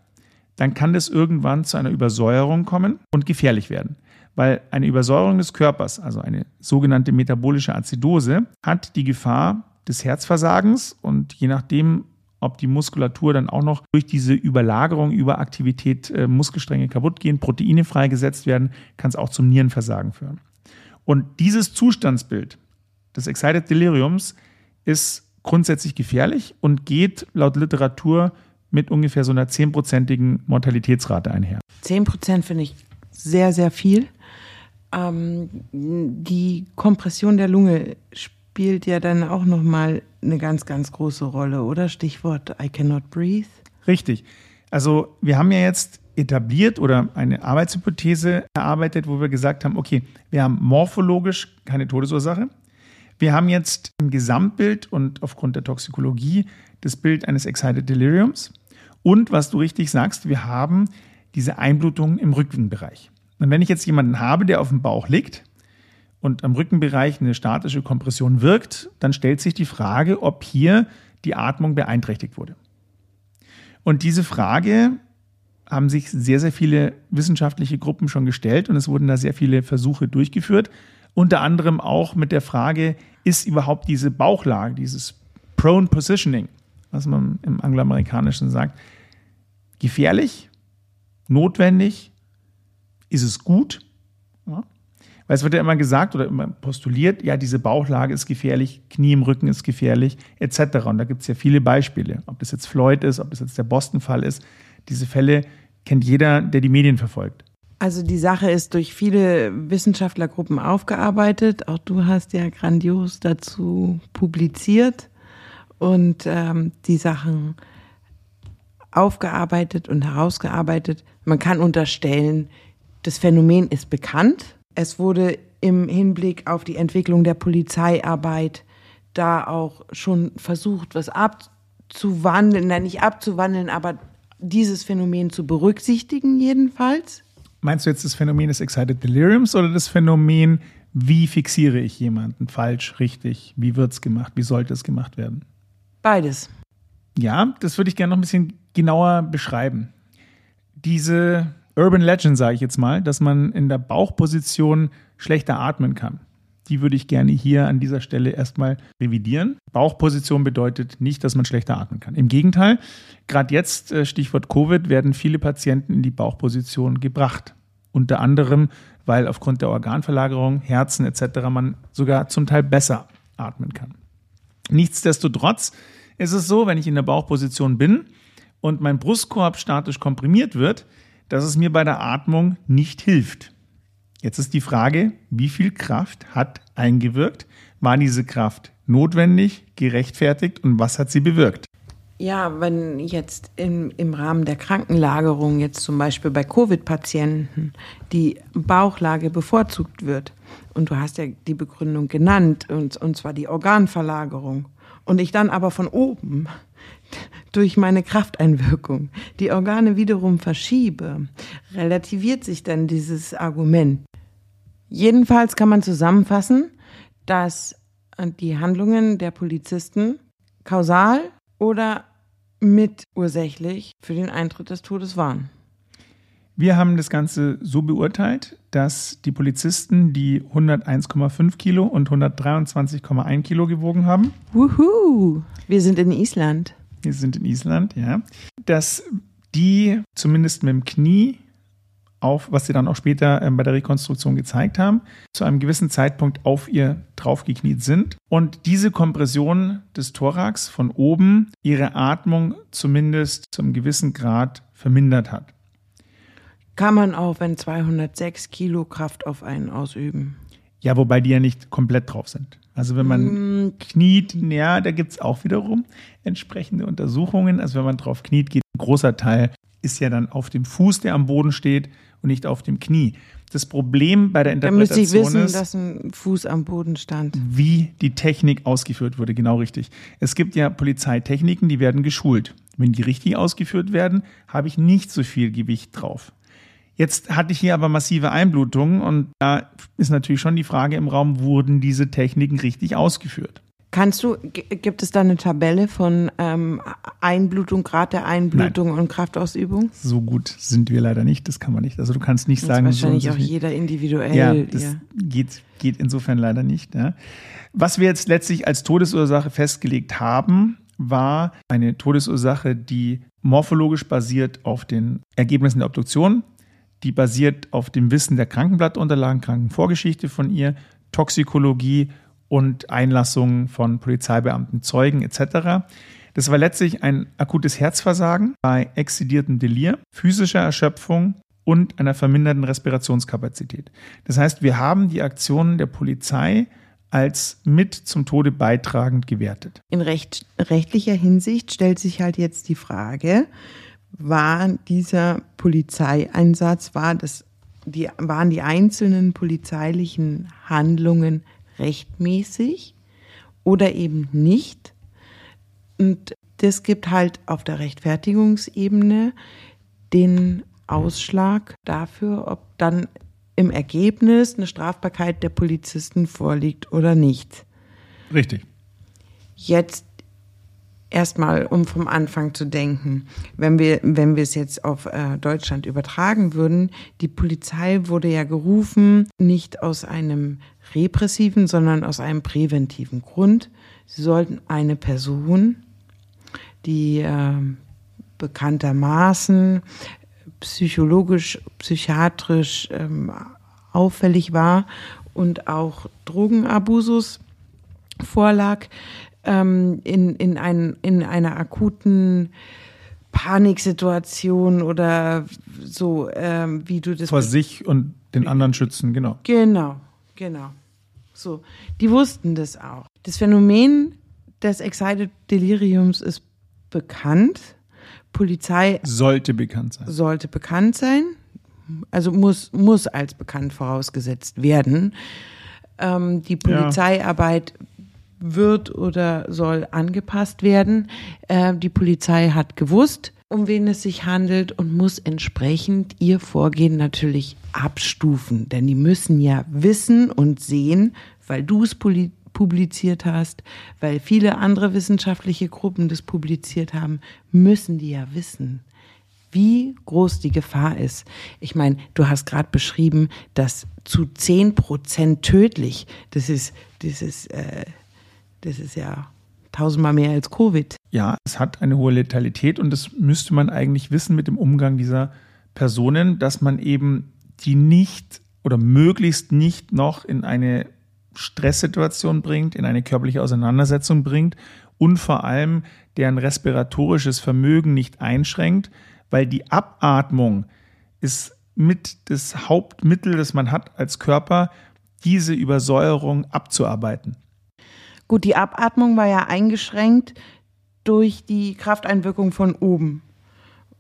dann kann das irgendwann zu einer Übersäuerung kommen und gefährlich werden. Weil eine Übersäuerung des Körpers, also eine sogenannte metabolische Azidose, hat die Gefahr des Herzversagens und je nachdem, ob die Muskulatur dann auch noch durch diese Überlagerung, Überaktivität äh, Muskelstränge kaputt gehen, Proteine freigesetzt werden, kann es auch zum Nierenversagen führen. Und dieses Zustandsbild des Excited Deliriums ist grundsätzlich gefährlich und geht laut Literatur mit ungefähr so einer zehnprozentigen Mortalitätsrate einher. Zehn Prozent finde ich sehr, sehr viel. Ähm, die Kompression der Lunge spielt ja dann auch nochmal eine ganz, ganz große Rolle, oder? Stichwort I cannot breathe. Richtig. Also wir haben ja jetzt etabliert oder eine Arbeitshypothese erarbeitet, wo wir gesagt haben, okay, wir haben morphologisch keine Todesursache. Wir haben jetzt im Gesamtbild und aufgrund der Toxikologie das Bild eines Excited Deliriums. Und was du richtig sagst, wir haben diese Einblutung im Rückenbereich. Und wenn ich jetzt jemanden habe, der auf dem Bauch liegt und am Rückenbereich eine statische Kompression wirkt, dann stellt sich die Frage, ob hier die Atmung beeinträchtigt wurde. Und diese Frage haben sich sehr, sehr viele wissenschaftliche Gruppen schon gestellt und es wurden da sehr viele Versuche durchgeführt. Unter anderem auch mit der Frage, ist überhaupt diese Bauchlage, dieses Prone Positioning, was man im Angloamerikanischen sagt, gefährlich, notwendig ist es gut? Ja. Weil es wird ja immer gesagt oder immer postuliert, ja, diese Bauchlage ist gefährlich, Knie im Rücken ist gefährlich, etc. Und da gibt es ja viele Beispiele. Ob das jetzt Floyd ist, ob das jetzt der Boston-Fall ist. Diese Fälle kennt jeder, der die Medien verfolgt. Also die Sache ist durch viele Wissenschaftlergruppen aufgearbeitet. Auch du hast ja grandios dazu publiziert und ähm, die Sachen aufgearbeitet und herausgearbeitet. Man kann unterstellen, das Phänomen ist bekannt. Es wurde im Hinblick auf die Entwicklung der Polizeiarbeit da auch schon versucht, was abzuwandeln, nein, nicht abzuwandeln, aber dieses Phänomen zu berücksichtigen jedenfalls. Meinst du jetzt das Phänomen des Excited Deliriums oder das Phänomen, wie fixiere ich jemanden? Falsch, richtig? Wie wird es gemacht? Wie sollte es gemacht werden? Beides. Ja, das würde ich gerne noch ein bisschen genauer beschreiben. Diese Urban Legend, sage ich jetzt mal, dass man in der Bauchposition schlechter atmen kann. Die würde ich gerne hier an dieser Stelle erstmal revidieren. Bauchposition bedeutet nicht, dass man schlechter atmen kann. Im Gegenteil, gerade jetzt, äh, Stichwort Covid, werden viele Patienten in die Bauchposition gebracht. Unter anderem, weil aufgrund der Organverlagerung, Herzen etc. man sogar zum Teil besser atmen kann. Nichtsdestotrotz ist es so, wenn ich in der Bauchposition bin, und mein Brustkorb statisch komprimiert wird, dass es mir bei der Atmung nicht hilft. Jetzt ist die Frage, wie viel Kraft hat eingewirkt? War diese Kraft notwendig, gerechtfertigt und was hat sie bewirkt? Ja, wenn jetzt im, im Rahmen der Krankenlagerung, jetzt zum Beispiel bei Covid-Patienten, die Bauchlage bevorzugt wird, und du hast ja die Begründung genannt, und, und zwar die Organverlagerung, und ich dann aber von oben durch meine Krafteinwirkung die Organe wiederum verschiebe, relativiert sich dann dieses Argument. Jedenfalls kann man zusammenfassen, dass die Handlungen der Polizisten kausal oder mitursächlich für den Eintritt des Todes waren. Wir haben das Ganze so beurteilt, dass die Polizisten, die 101,5 Kilo und 123,1 Kilo gewogen haben. Wuhu! Wir sind in Island. Wir sind in Island, ja. Dass die zumindest mit dem Knie auf, was sie dann auch später ähm, bei der Rekonstruktion gezeigt haben, zu einem gewissen Zeitpunkt auf ihr draufgekniet sind und diese Kompression des Thorax von oben ihre Atmung zumindest zu einem gewissen Grad vermindert hat. Kann man auch, wenn 206 Kilo Kraft auf einen ausüben. Ja, wobei die ja nicht komplett drauf sind. Also wenn man mm. kniet, ja, da gibt es auch wiederum entsprechende Untersuchungen. Also wenn man drauf kniet, geht ein großer Teil ist ja dann auf dem Fuß, der am Boden steht und nicht auf dem Knie. Das Problem bei der Interpretation da müsste ich wissen, ist, dass ein Fuß am Boden stand. Wie die Technik ausgeführt wurde, genau richtig. Es gibt ja Polizeitechniken, die werden geschult. Wenn die richtig ausgeführt werden, habe ich nicht so viel Gewicht drauf. Jetzt hatte ich hier aber massive Einblutungen und da ist natürlich schon die Frage im Raum, wurden diese Techniken richtig ausgeführt? Kannst du, gibt es da eine Tabelle von ähm, Einblutung, Grad der Einblutung Nein. und Kraftausübung? So gut sind wir leider nicht, das kann man nicht. Also du kannst nicht das sagen. Ist wahrscheinlich so auch jeder individuell. Ja, das ja. Geht, geht insofern leider nicht. Ja. Was wir jetzt letztlich als Todesursache festgelegt haben, war eine Todesursache, die morphologisch basiert auf den Ergebnissen der Obduktion, die basiert auf dem Wissen der Krankenblattunterlagen, Krankenvorgeschichte von ihr, Toxikologie und Einlassungen von Polizeibeamten, Zeugen etc. Das war letztlich ein akutes Herzversagen bei exzidiertem Delir, physischer Erschöpfung und einer verminderten Respirationskapazität. Das heißt, wir haben die Aktionen der Polizei als mit zum Tode beitragend gewertet. In recht, rechtlicher Hinsicht stellt sich halt jetzt die Frage, war dieser Polizeieinsatz, war das, die, waren die einzelnen polizeilichen Handlungen rechtmäßig oder eben nicht. Und das gibt halt auf der Rechtfertigungsebene den Ausschlag dafür, ob dann im Ergebnis eine Strafbarkeit der Polizisten vorliegt oder nicht. Richtig. Jetzt erstmal, um vom Anfang zu denken, wenn wir, wenn wir es jetzt auf äh, Deutschland übertragen würden, die Polizei wurde ja gerufen, nicht aus einem repressiven, sondern aus einem präventiven Grund. Sie sollten eine Person, die äh, bekanntermaßen psychologisch, psychiatrisch ähm, auffällig war und auch Drogenabusus vorlag, ähm, in, in, ein, in einer akuten Paniksituation oder so, ähm, wie du das. Vor sich und den anderen schützen, genau. Genau, genau. So, die wussten das auch. Das Phänomen des Excited Deliriums ist bekannt. Polizei sollte bekannt sein. Sollte bekannt sein. Also muss, muss als bekannt vorausgesetzt werden. Ähm, die Polizeiarbeit ja. Wird oder soll angepasst werden. Äh, die Polizei hat gewusst, um wen es sich handelt und muss entsprechend ihr Vorgehen natürlich abstufen. Denn die müssen ja wissen und sehen, weil du es publiziert hast, weil viele andere wissenschaftliche Gruppen das publiziert haben, müssen die ja wissen, wie groß die Gefahr ist. Ich meine, du hast gerade beschrieben, dass zu zehn Prozent tödlich. Das ist, das ist, äh, das ist ja tausendmal mehr als Covid. Ja, es hat eine hohe Letalität und das müsste man eigentlich wissen mit dem Umgang dieser Personen, dass man eben die nicht oder möglichst nicht noch in eine Stresssituation bringt, in eine körperliche Auseinandersetzung bringt und vor allem deren respiratorisches Vermögen nicht einschränkt, weil die Abatmung ist mit das Hauptmittel, das man hat als Körper, diese Übersäuerung abzuarbeiten. Gut, die Abatmung war ja eingeschränkt durch die Krafteinwirkung von oben.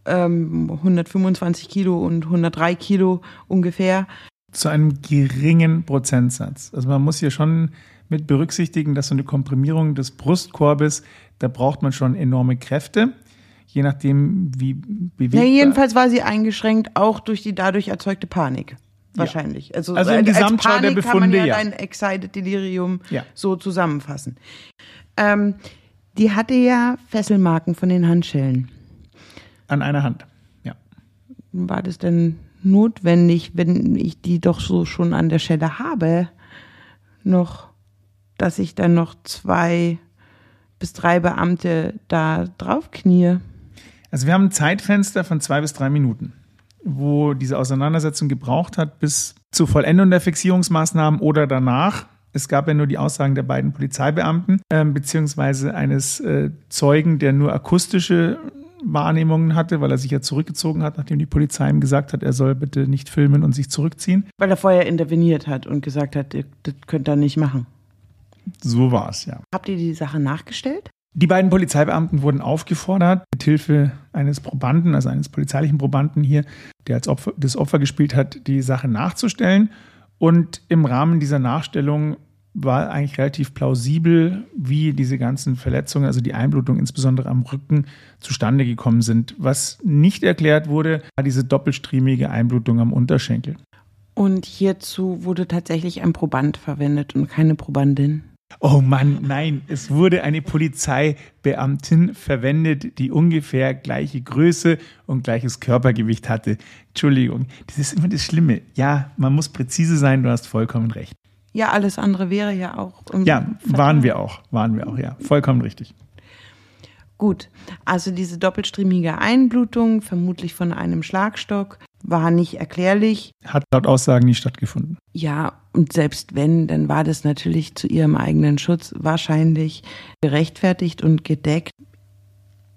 Ähm, 125 Kilo und 103 Kilo ungefähr. Zu einem geringen Prozentsatz. Also man muss hier schon mit berücksichtigen, dass so eine Komprimierung des Brustkorbes, da braucht man schon enorme Kräfte je nachdem, wie bewegt. Ja, jedenfalls war sie eingeschränkt, auch durch die dadurch erzeugte Panik. Wahrscheinlich. Ja. Also, also im Gesamtschau Panik der Befunde, kann man ja, ja. dein Excited Delirium ja. so zusammenfassen. Ähm, die hatte ja Fesselmarken von den Handschellen. An einer Hand, ja. War das denn notwendig, wenn ich die doch so schon an der Schelle habe, noch, dass ich dann noch zwei bis drei Beamte da drauf knie? Also wir haben ein Zeitfenster von zwei bis drei Minuten, wo diese Auseinandersetzung gebraucht hat bis zur Vollendung der Fixierungsmaßnahmen oder danach. Es gab ja nur die Aussagen der beiden Polizeibeamten, äh, beziehungsweise eines äh, Zeugen, der nur akustische Wahrnehmungen hatte, weil er sich ja zurückgezogen hat, nachdem die Polizei ihm gesagt hat, er soll bitte nicht filmen und sich zurückziehen. Weil er vorher interveniert hat und gesagt hat, das könnt ihr nicht machen. So war es, ja. Habt ihr die Sache nachgestellt? Die beiden Polizeibeamten wurden aufgefordert, mit Hilfe eines Probanden, also eines polizeilichen Probanden hier, der als Opfer, das Opfer gespielt hat, die Sache nachzustellen. Und im Rahmen dieser Nachstellung war eigentlich relativ plausibel, wie diese ganzen Verletzungen, also die Einblutung insbesondere am Rücken, zustande gekommen sind. Was nicht erklärt wurde, war diese doppelstriemige Einblutung am Unterschenkel. Und hierzu wurde tatsächlich ein Proband verwendet und keine Probandin. Oh Mann, nein, es wurde eine Polizeibeamtin verwendet, die ungefähr gleiche Größe und gleiches Körpergewicht hatte. Entschuldigung, das ist immer das Schlimme. Ja, man muss präzise sein, du hast vollkommen recht. Ja, alles andere wäre ja auch. Ja, waren wir auch, waren wir auch, ja, vollkommen richtig. Gut, also diese doppelstriemige Einblutung, vermutlich von einem Schlagstock, war nicht erklärlich. Hat laut Aussagen nie stattgefunden. Ja, und selbst wenn, dann war das natürlich zu ihrem eigenen Schutz wahrscheinlich gerechtfertigt und gedeckt.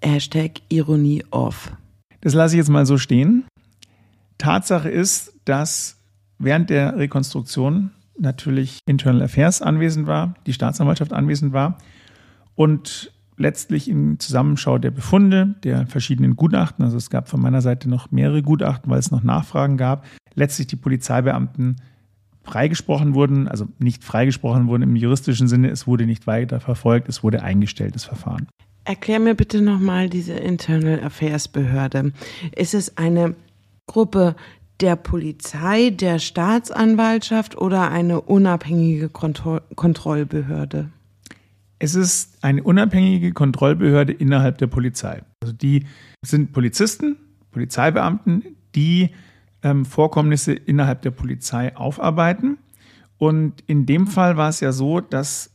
Hashtag Ironie off. Das lasse ich jetzt mal so stehen. Tatsache ist, dass während der Rekonstruktion natürlich Internal Affairs anwesend war, die Staatsanwaltschaft anwesend war und letztlich in Zusammenschau der Befunde, der verschiedenen Gutachten, also es gab von meiner Seite noch mehrere Gutachten, weil es noch Nachfragen gab, letztlich die Polizeibeamten freigesprochen wurden, also nicht freigesprochen wurden im juristischen Sinne, es wurde nicht weiter verfolgt, es wurde eingestellt, das Verfahren. Erklär mir bitte nochmal diese Internal Affairs Behörde. Ist es eine Gruppe der Polizei, der Staatsanwaltschaft oder eine unabhängige Kontroll Kontrollbehörde? Es ist eine unabhängige Kontrollbehörde innerhalb der Polizei. Also die sind Polizisten, Polizeibeamten, die ähm, Vorkommnisse innerhalb der Polizei aufarbeiten. Und in dem Fall war es ja so, dass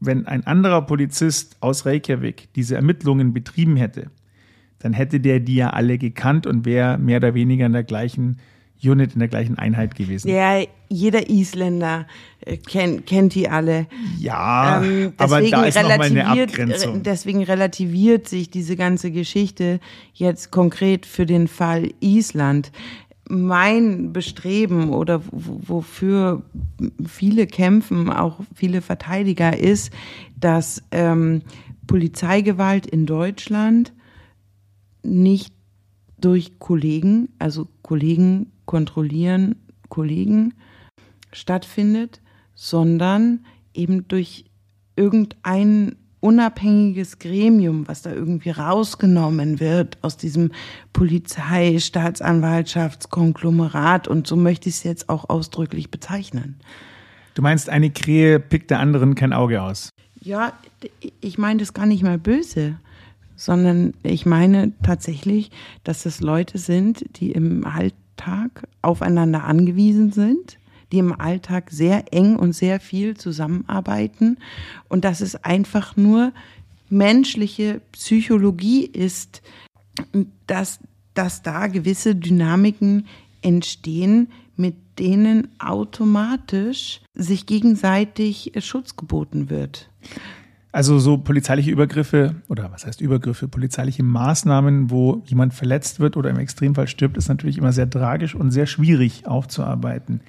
wenn ein anderer Polizist aus Reykjavik diese Ermittlungen betrieben hätte, dann hätte der die ja alle gekannt und wäre mehr oder weniger in der gleichen Unit in der gleichen Einheit gewesen. Ja, jeder Isländer äh, kennt, kennt die alle. Ja, ähm, aber da ist nochmal eine Abgrenzung. Deswegen relativiert sich diese ganze Geschichte jetzt konkret für den Fall Island. Mein Bestreben oder wofür viele kämpfen, auch viele Verteidiger, ist, dass ähm, Polizeigewalt in Deutschland nicht durch Kollegen, also Kollegen kontrollieren Kollegen stattfindet, sondern eben durch irgendein unabhängiges Gremium, was da irgendwie rausgenommen wird aus diesem Polizei, Staatsanwaltschaftskonglomerat und so möchte ich es jetzt auch ausdrücklich bezeichnen. Du meinst, eine Krähe pickt der anderen kein Auge aus? Ja, ich meine das gar nicht mal böse, sondern ich meine tatsächlich, dass es Leute sind, die im halt Alltag aufeinander angewiesen sind, die im Alltag sehr eng und sehr viel zusammenarbeiten und dass es einfach nur menschliche Psychologie ist, dass, dass da gewisse Dynamiken entstehen, mit denen automatisch sich gegenseitig Schutz geboten wird. Also so polizeiliche Übergriffe oder was heißt Übergriffe, polizeiliche Maßnahmen, wo jemand verletzt wird oder im Extremfall stirbt, ist natürlich immer sehr tragisch und sehr schwierig aufzuarbeiten.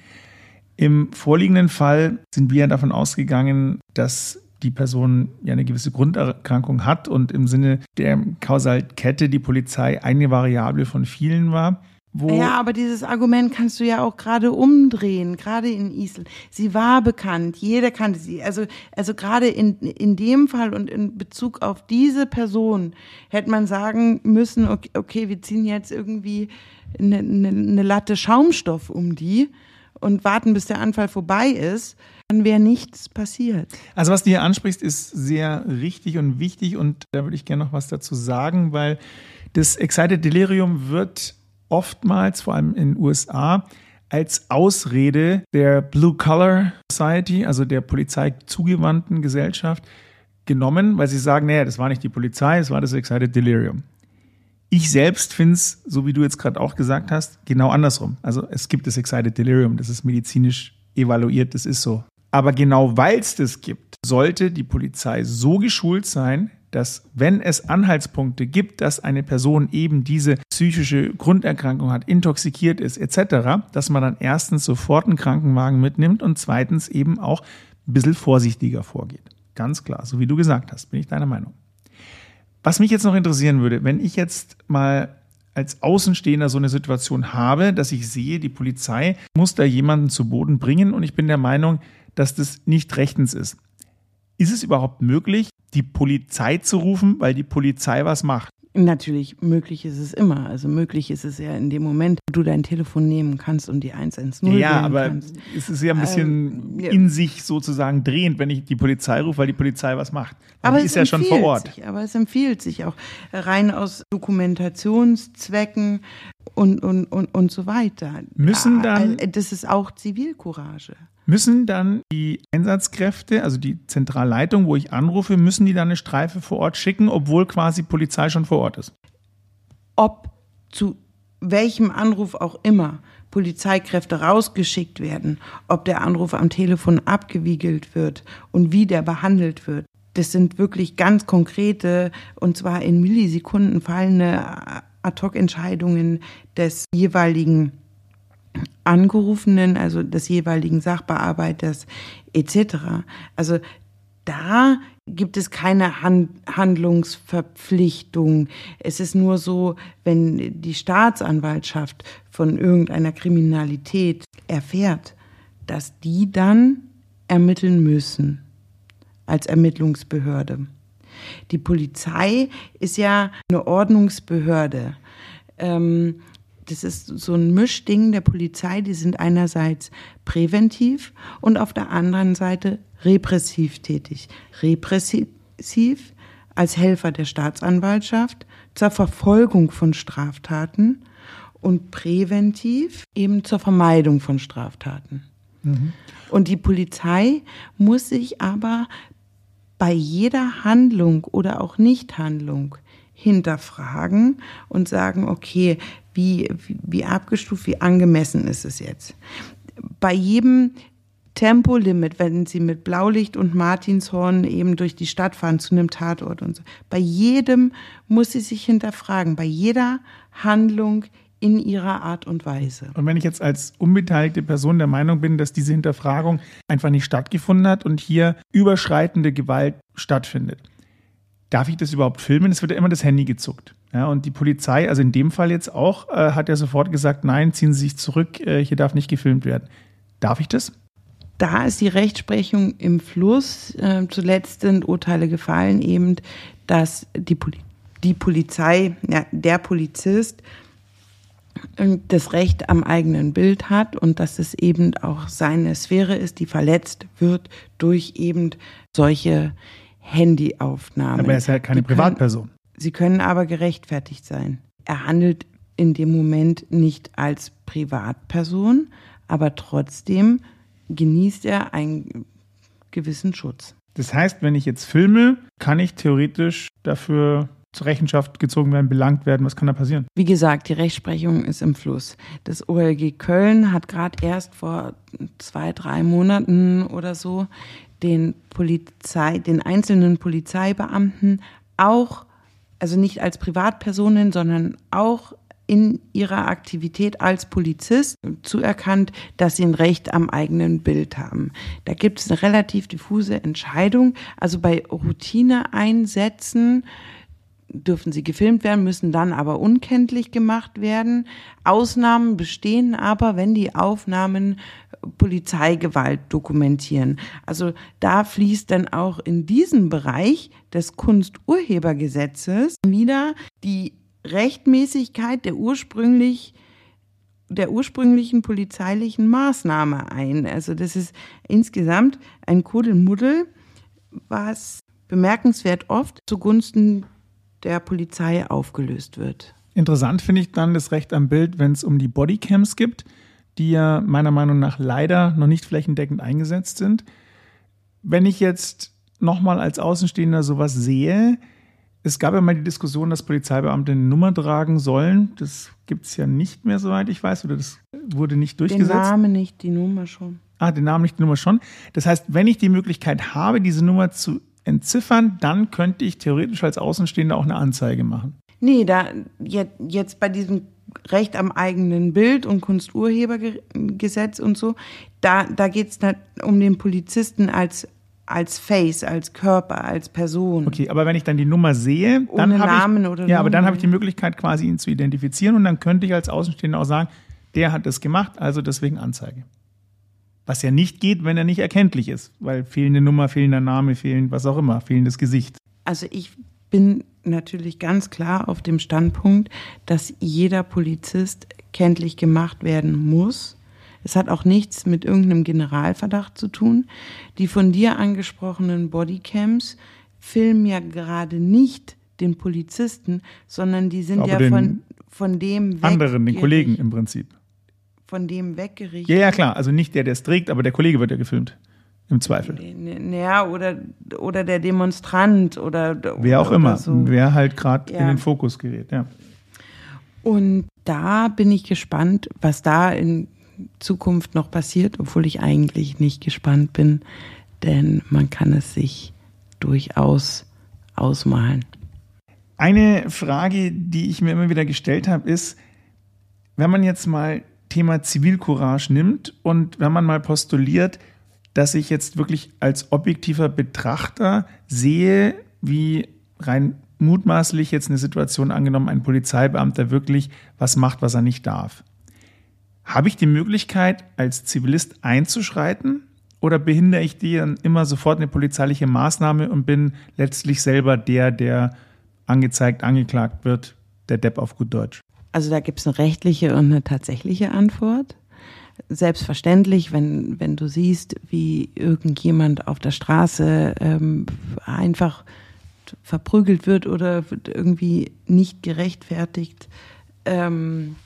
Im vorliegenden Fall sind wir davon ausgegangen, dass die Person ja eine gewisse Grunderkrankung hat und im Sinne der Kausalkette die Polizei eine Variable von vielen war. Ja, aber dieses Argument kannst du ja auch gerade umdrehen, gerade in Isel. Sie war bekannt, jeder kannte sie. Also, also gerade in, in dem Fall und in Bezug auf diese Person hätte man sagen müssen, okay, okay wir ziehen jetzt irgendwie eine, eine, eine Latte Schaumstoff um die und warten, bis der Anfall vorbei ist, dann wäre nichts passiert. Also was du hier ansprichst, ist sehr richtig und wichtig und da würde ich gerne noch was dazu sagen, weil das Excited Delirium wird oftmals, vor allem in den USA, als Ausrede der Blue Collar Society, also der Polizei zugewandten Gesellschaft, genommen, weil sie sagen, naja, das war nicht die Polizei, es war das Excited Delirium. Ich selbst finde es, so wie du jetzt gerade auch gesagt hast, genau andersrum. Also es gibt das Excited Delirium, das ist medizinisch evaluiert, das ist so. Aber genau weil es das gibt, sollte die Polizei so geschult sein, dass wenn es Anhaltspunkte gibt, dass eine Person eben diese psychische Grunderkrankung hat, intoxikiert ist etc., dass man dann erstens sofort einen Krankenwagen mitnimmt und zweitens eben auch ein bisschen vorsichtiger vorgeht. Ganz klar, so wie du gesagt hast, bin ich deiner Meinung. Was mich jetzt noch interessieren würde, wenn ich jetzt mal als Außenstehender so eine Situation habe, dass ich sehe, die Polizei muss da jemanden zu Boden bringen und ich bin der Meinung, dass das nicht rechtens ist. Ist es überhaupt möglich, die Polizei zu rufen, weil die Polizei was macht? Natürlich, möglich ist es immer. Also möglich ist es ja in dem Moment, wo du dein Telefon nehmen kannst und die 110 Ja, aber kannst. es ist ja ein bisschen ähm, in sich sozusagen drehend, wenn ich die Polizei rufe, weil die Polizei was macht. Weil aber die ist ja schon vor Ort. Sich, aber es empfiehlt sich auch rein aus Dokumentationszwecken und, und, und, und so weiter. Müssen dann. Das ist auch Zivilcourage müssen dann die Einsatzkräfte, also die Zentralleitung, wo ich anrufe, müssen die dann eine Streife vor Ort schicken, obwohl quasi Polizei schon vor Ort ist? Ob zu welchem Anruf auch immer Polizeikräfte rausgeschickt werden, ob der Anruf am Telefon abgewiegelt wird und wie der behandelt wird. Das sind wirklich ganz konkrete und zwar in Millisekunden fallende Ad-hoc-Entscheidungen des jeweiligen Angerufenen, also des jeweiligen Sachbearbeiters etc. Also da gibt es keine Hand Handlungsverpflichtung. Es ist nur so, wenn die Staatsanwaltschaft von irgendeiner Kriminalität erfährt, dass die dann ermitteln müssen als Ermittlungsbehörde. Die Polizei ist ja eine Ordnungsbehörde. Ähm, das ist so ein Mischding der Polizei. Die sind einerseits präventiv und auf der anderen Seite repressiv tätig. Repressiv als Helfer der Staatsanwaltschaft zur Verfolgung von Straftaten und präventiv eben zur Vermeidung von Straftaten. Mhm. Und die Polizei muss sich aber bei jeder Handlung oder auch Nichthandlung hinterfragen und sagen, okay, wie, wie abgestuft, wie angemessen ist es jetzt. Bei jedem Tempolimit, wenn Sie mit Blaulicht und Martinshorn eben durch die Stadt fahren zu einem Tatort und so. Bei jedem muss sie sich hinterfragen, bei jeder Handlung in ihrer Art und Weise. Und wenn ich jetzt als unbeteiligte Person der Meinung bin, dass diese Hinterfragung einfach nicht stattgefunden hat und hier überschreitende Gewalt stattfindet, darf ich das überhaupt filmen? Es wird ja immer das Handy gezuckt. Ja, und die Polizei, also in dem Fall jetzt auch, äh, hat ja sofort gesagt, nein, ziehen Sie sich zurück, äh, hier darf nicht gefilmt werden. Darf ich das? Da ist die Rechtsprechung im Fluss. Äh, zuletzt sind Urteile gefallen, eben, dass die, Poli die Polizei, ja, der Polizist das Recht am eigenen Bild hat und dass es eben auch seine Sphäre ist, die verletzt wird durch eben solche Handyaufnahmen. Aber er ist ja keine können, Privatperson. Sie können aber gerechtfertigt sein. Er handelt in dem Moment nicht als Privatperson, aber trotzdem genießt er einen gewissen Schutz. Das heißt, wenn ich jetzt filme, kann ich theoretisch dafür zur Rechenschaft gezogen werden, belangt werden? Was kann da passieren? Wie gesagt, die Rechtsprechung ist im Fluss. Das OLG Köln hat gerade erst vor zwei, drei Monaten oder so den Polizei, den einzelnen Polizeibeamten auch, also nicht als Privatpersonen, sondern auch in ihrer Aktivität als Polizist zuerkannt, dass sie ein Recht am eigenen Bild haben. Da gibt es eine relativ diffuse Entscheidung. Also bei Routineeinsätzen dürfen sie gefilmt werden, müssen dann aber unkenntlich gemacht werden. Ausnahmen bestehen aber, wenn die Aufnahmen Polizeigewalt dokumentieren. Also da fließt dann auch in diesen Bereich des Kunsturhebergesetzes wieder die Rechtmäßigkeit der ursprünglich der ursprünglichen polizeilichen Maßnahme ein. Also das ist insgesamt ein Kuddelmuddel, was bemerkenswert oft zugunsten der Polizei aufgelöst wird. Interessant finde ich dann das Recht am Bild, wenn es um die Bodycams gibt, die ja meiner Meinung nach leider noch nicht flächendeckend eingesetzt sind. Wenn ich jetzt nochmal als Außenstehender sowas sehe, es gab ja mal die Diskussion, dass Polizeibeamte eine Nummer tragen sollen. Das gibt es ja nicht mehr, soweit ich weiß, oder das wurde nicht durchgesetzt. Den Namen nicht, die Nummer schon. Ah, den Namen nicht, die Nummer schon. Das heißt, wenn ich die Möglichkeit habe, diese Nummer zu entziffern, dann könnte ich theoretisch als Außenstehender auch eine Anzeige machen. Nee, da jetzt bei diesem Recht am eigenen Bild und Kunsturhebergesetz und so, da, da geht es um den Polizisten als als Face, als Körper, als Person. Okay, aber wenn ich dann die Nummer sehe, dann Namen ich, oder ja, Nummer. aber dann habe ich die Möglichkeit, quasi ihn zu identifizieren und dann könnte ich als Außenstehender auch sagen, der hat das gemacht, also deswegen Anzeige. Was ja nicht geht, wenn er nicht erkenntlich ist, weil fehlende Nummer, fehlender Name, fehlend was auch immer, fehlendes Gesicht. Also ich bin natürlich ganz klar auf dem Standpunkt, dass jeder Polizist kenntlich gemacht werden muss es hat auch nichts mit irgendeinem Generalverdacht zu tun. Die von dir angesprochenen Bodycams filmen ja gerade nicht den Polizisten, sondern die sind ja von, von dem anderen, den Kollegen im Prinzip. Von dem weggerichtet. Ja, ja, klar. Also nicht der, der es trägt, aber der Kollege wird ja gefilmt. Im Zweifel. Ja, oder, oder der Demonstrant oder. Wer auch immer. So. Wer halt gerade ja. in den Fokus gerät, ja. Und da bin ich gespannt, was da in Zukunft noch passiert, obwohl ich eigentlich nicht gespannt bin, denn man kann es sich durchaus ausmalen. Eine Frage, die ich mir immer wieder gestellt habe, ist, wenn man jetzt mal Thema Zivilcourage nimmt und wenn man mal postuliert, dass ich jetzt wirklich als objektiver Betrachter sehe, wie rein mutmaßlich jetzt eine Situation angenommen, ein Polizeibeamter wirklich was macht, was er nicht darf. Habe ich die Möglichkeit, als Zivilist einzuschreiten oder behindere ich die dann immer sofort eine polizeiliche Maßnahme und bin letztlich selber der, der angezeigt, angeklagt wird, der Depp auf gut Deutsch? Also da gibt es eine rechtliche und eine tatsächliche Antwort. Selbstverständlich, wenn, wenn du siehst, wie irgendjemand auf der Straße ähm, einfach verprügelt wird oder irgendwie nicht gerechtfertigt ähm,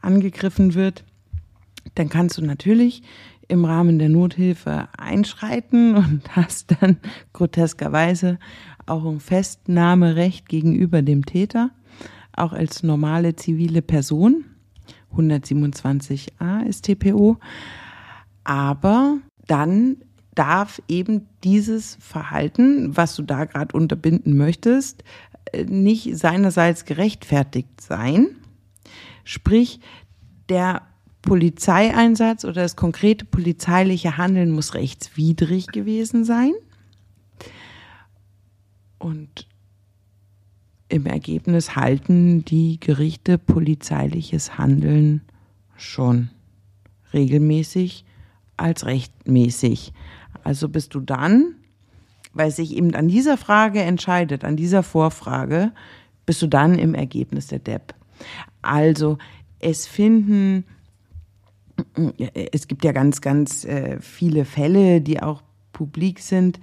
angegriffen wird, dann kannst du natürlich im Rahmen der Nothilfe einschreiten und <laughs> hast dann groteskerweise auch ein Festnahmerecht gegenüber dem Täter, auch als normale zivile Person. 127a ist TPO. Aber dann darf eben dieses Verhalten, was du da gerade unterbinden möchtest, nicht seinerseits gerechtfertigt sein. Sprich, der Polizeieinsatz oder das konkrete polizeiliche Handeln muss rechtswidrig gewesen sein. Und im Ergebnis halten die Gerichte polizeiliches Handeln schon regelmäßig als rechtmäßig. Also bist du dann, weil sich eben an dieser Frage entscheidet, an dieser Vorfrage, bist du dann im Ergebnis der Depp. Also es finden, es gibt ja ganz, ganz äh, viele Fälle, die auch publik sind.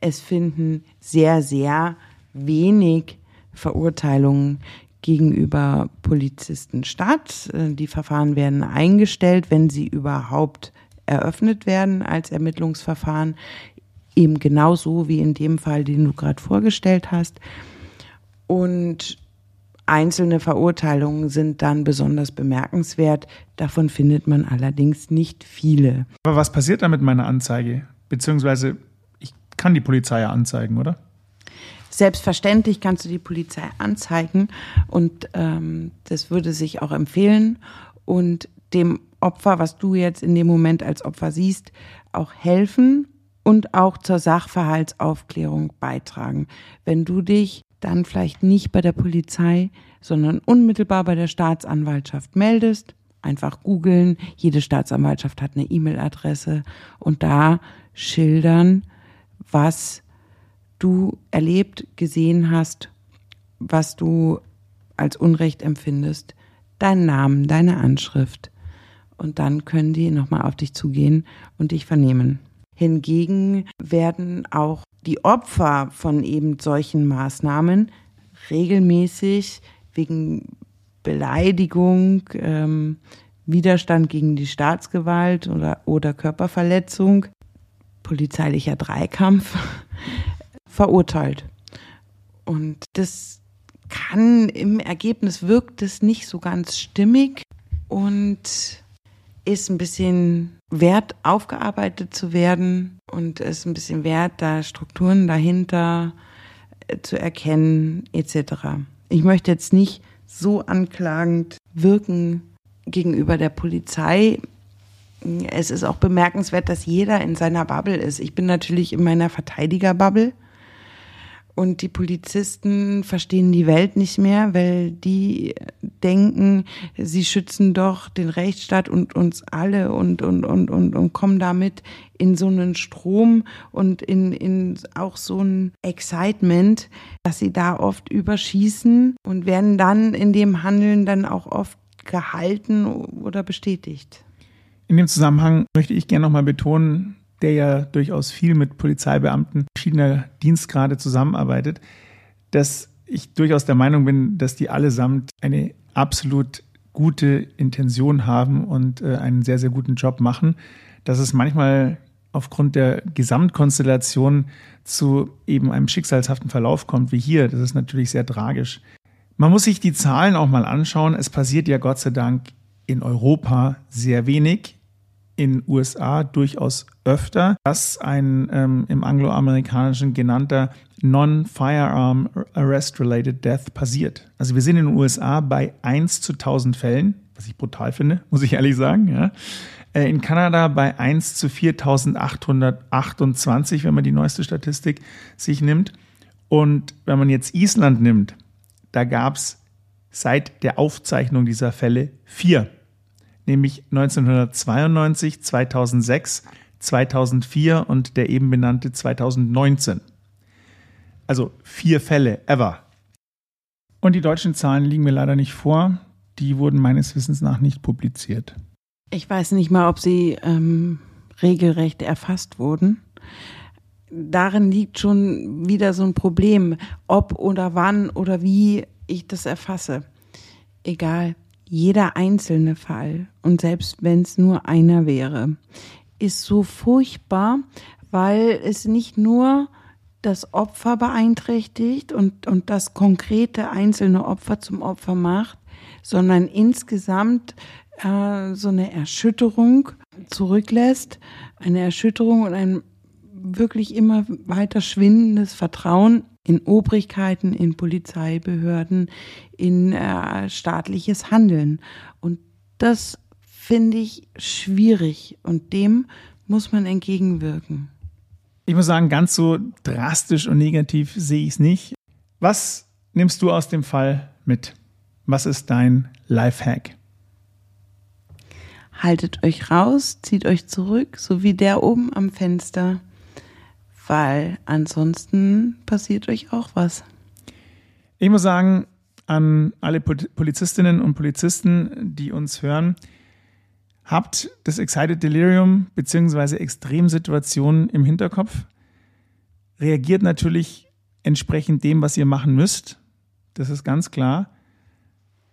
Es finden sehr, sehr wenig Verurteilungen gegenüber Polizisten statt. Äh, die Verfahren werden eingestellt, wenn sie überhaupt eröffnet werden als Ermittlungsverfahren. Eben genauso wie in dem Fall, den du gerade vorgestellt hast. Und einzelne Verurteilungen sind dann besonders bemerkenswert. Davon findet man allerdings nicht viele. Aber was passiert da mit meiner Anzeige? Beziehungsweise ich kann die Polizei ja anzeigen, oder? Selbstverständlich kannst du die Polizei anzeigen und ähm, das würde sich auch empfehlen und dem Opfer, was du jetzt in dem Moment als Opfer siehst, auch helfen und auch zur Sachverhaltsaufklärung beitragen. Wenn du dich dann vielleicht nicht bei der Polizei, sondern unmittelbar bei der Staatsanwaltschaft meldest, einfach googeln. Jede Staatsanwaltschaft hat eine E-Mail-Adresse und da schildern, was du erlebt, gesehen hast, was du als Unrecht empfindest, deinen Namen, deine Anschrift. Und dann können die nochmal auf dich zugehen und dich vernehmen. Hingegen werden auch die Opfer von eben solchen Maßnahmen regelmäßig wegen Beleidigung, ähm, Widerstand gegen die Staatsgewalt oder, oder Körperverletzung, polizeilicher Dreikampf, verurteilt. Und das kann im Ergebnis wirkt es nicht so ganz stimmig und ist ein bisschen wert, aufgearbeitet zu werden und ist ein bisschen wert, da Strukturen dahinter äh, zu erkennen, etc. Ich möchte jetzt nicht so anklagend wirken gegenüber der Polizei. Es ist auch bemerkenswert, dass jeder in seiner Bubble ist. Ich bin natürlich in meiner Verteidigerbubble und die Polizisten verstehen die Welt nicht mehr, weil die denken, sie schützen doch den Rechtsstaat und uns alle und, und, und, und, und kommen damit in so einen Strom und in, in auch so ein Excitement, dass sie da oft überschießen und werden dann in dem Handeln dann auch oft gehalten oder bestätigt. In dem Zusammenhang möchte ich gerne nochmal betonen, der ja durchaus viel mit Polizeibeamten verschiedener Dienstgrade zusammenarbeitet, dass ich durchaus der Meinung bin, dass die allesamt eine absolut gute Intention haben und äh, einen sehr, sehr guten Job machen. Dass es manchmal aufgrund der Gesamtkonstellation zu eben einem schicksalshaften Verlauf kommt, wie hier, das ist natürlich sehr tragisch. Man muss sich die Zahlen auch mal anschauen. Es passiert ja Gott sei Dank in Europa sehr wenig in USA durchaus öfter, dass ein ähm, im angloamerikanischen genannter Non-Firearm Arrest-Related Death passiert. Also wir sind in den USA bei 1 zu 1000 Fällen, was ich brutal finde, <laughs> muss ich ehrlich sagen. Ja. Äh, in Kanada bei 1 zu 4828, wenn man die neueste Statistik sich nimmt. Und wenn man jetzt Island nimmt, da gab es seit der Aufzeichnung dieser Fälle vier nämlich 1992, 2006, 2004 und der eben benannte 2019. Also vier Fälle ever. Und die deutschen Zahlen liegen mir leider nicht vor. Die wurden meines Wissens nach nicht publiziert. Ich weiß nicht mal, ob sie ähm, regelrecht erfasst wurden. Darin liegt schon wieder so ein Problem, ob oder wann oder wie ich das erfasse. Egal jeder einzelne Fall, und selbst wenn es nur einer wäre, ist so furchtbar, weil es nicht nur das Opfer beeinträchtigt und, und das konkrete einzelne Opfer zum Opfer macht, sondern insgesamt äh, so eine Erschütterung zurücklässt, eine Erschütterung und ein wirklich immer weiter schwindendes Vertrauen in Obrigkeiten, in Polizeibehörden, in äh, staatliches Handeln. Und das finde ich schwierig und dem muss man entgegenwirken. Ich muss sagen, ganz so drastisch und negativ sehe ich es nicht. Was nimmst du aus dem Fall mit? Was ist dein Lifehack? Haltet euch raus, zieht euch zurück, so wie der oben am Fenster weil ansonsten passiert euch auch was. Ich muss sagen, an alle Polizistinnen und Polizisten, die uns hören, habt das Excited Delirium bzw. Extremsituationen im Hinterkopf. Reagiert natürlich entsprechend dem, was ihr machen müsst. Das ist ganz klar.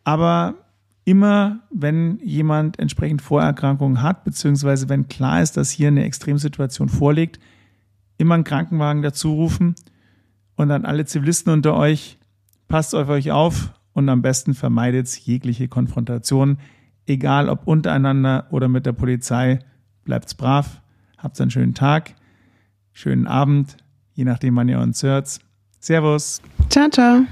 Aber immer, wenn jemand entsprechend Vorerkrankungen hat, beziehungsweise wenn klar ist, dass hier eine Extremsituation vorliegt, immer einen Krankenwagen dazu rufen und an alle Zivilisten unter euch, Passt auf euch auf und am besten vermeidet jegliche Konfrontation, egal ob untereinander oder mit der Polizei. Bleibt's brav, habt einen schönen Tag, schönen Abend, je nachdem, wann ihr uns hört. Servus. Ciao, ciao.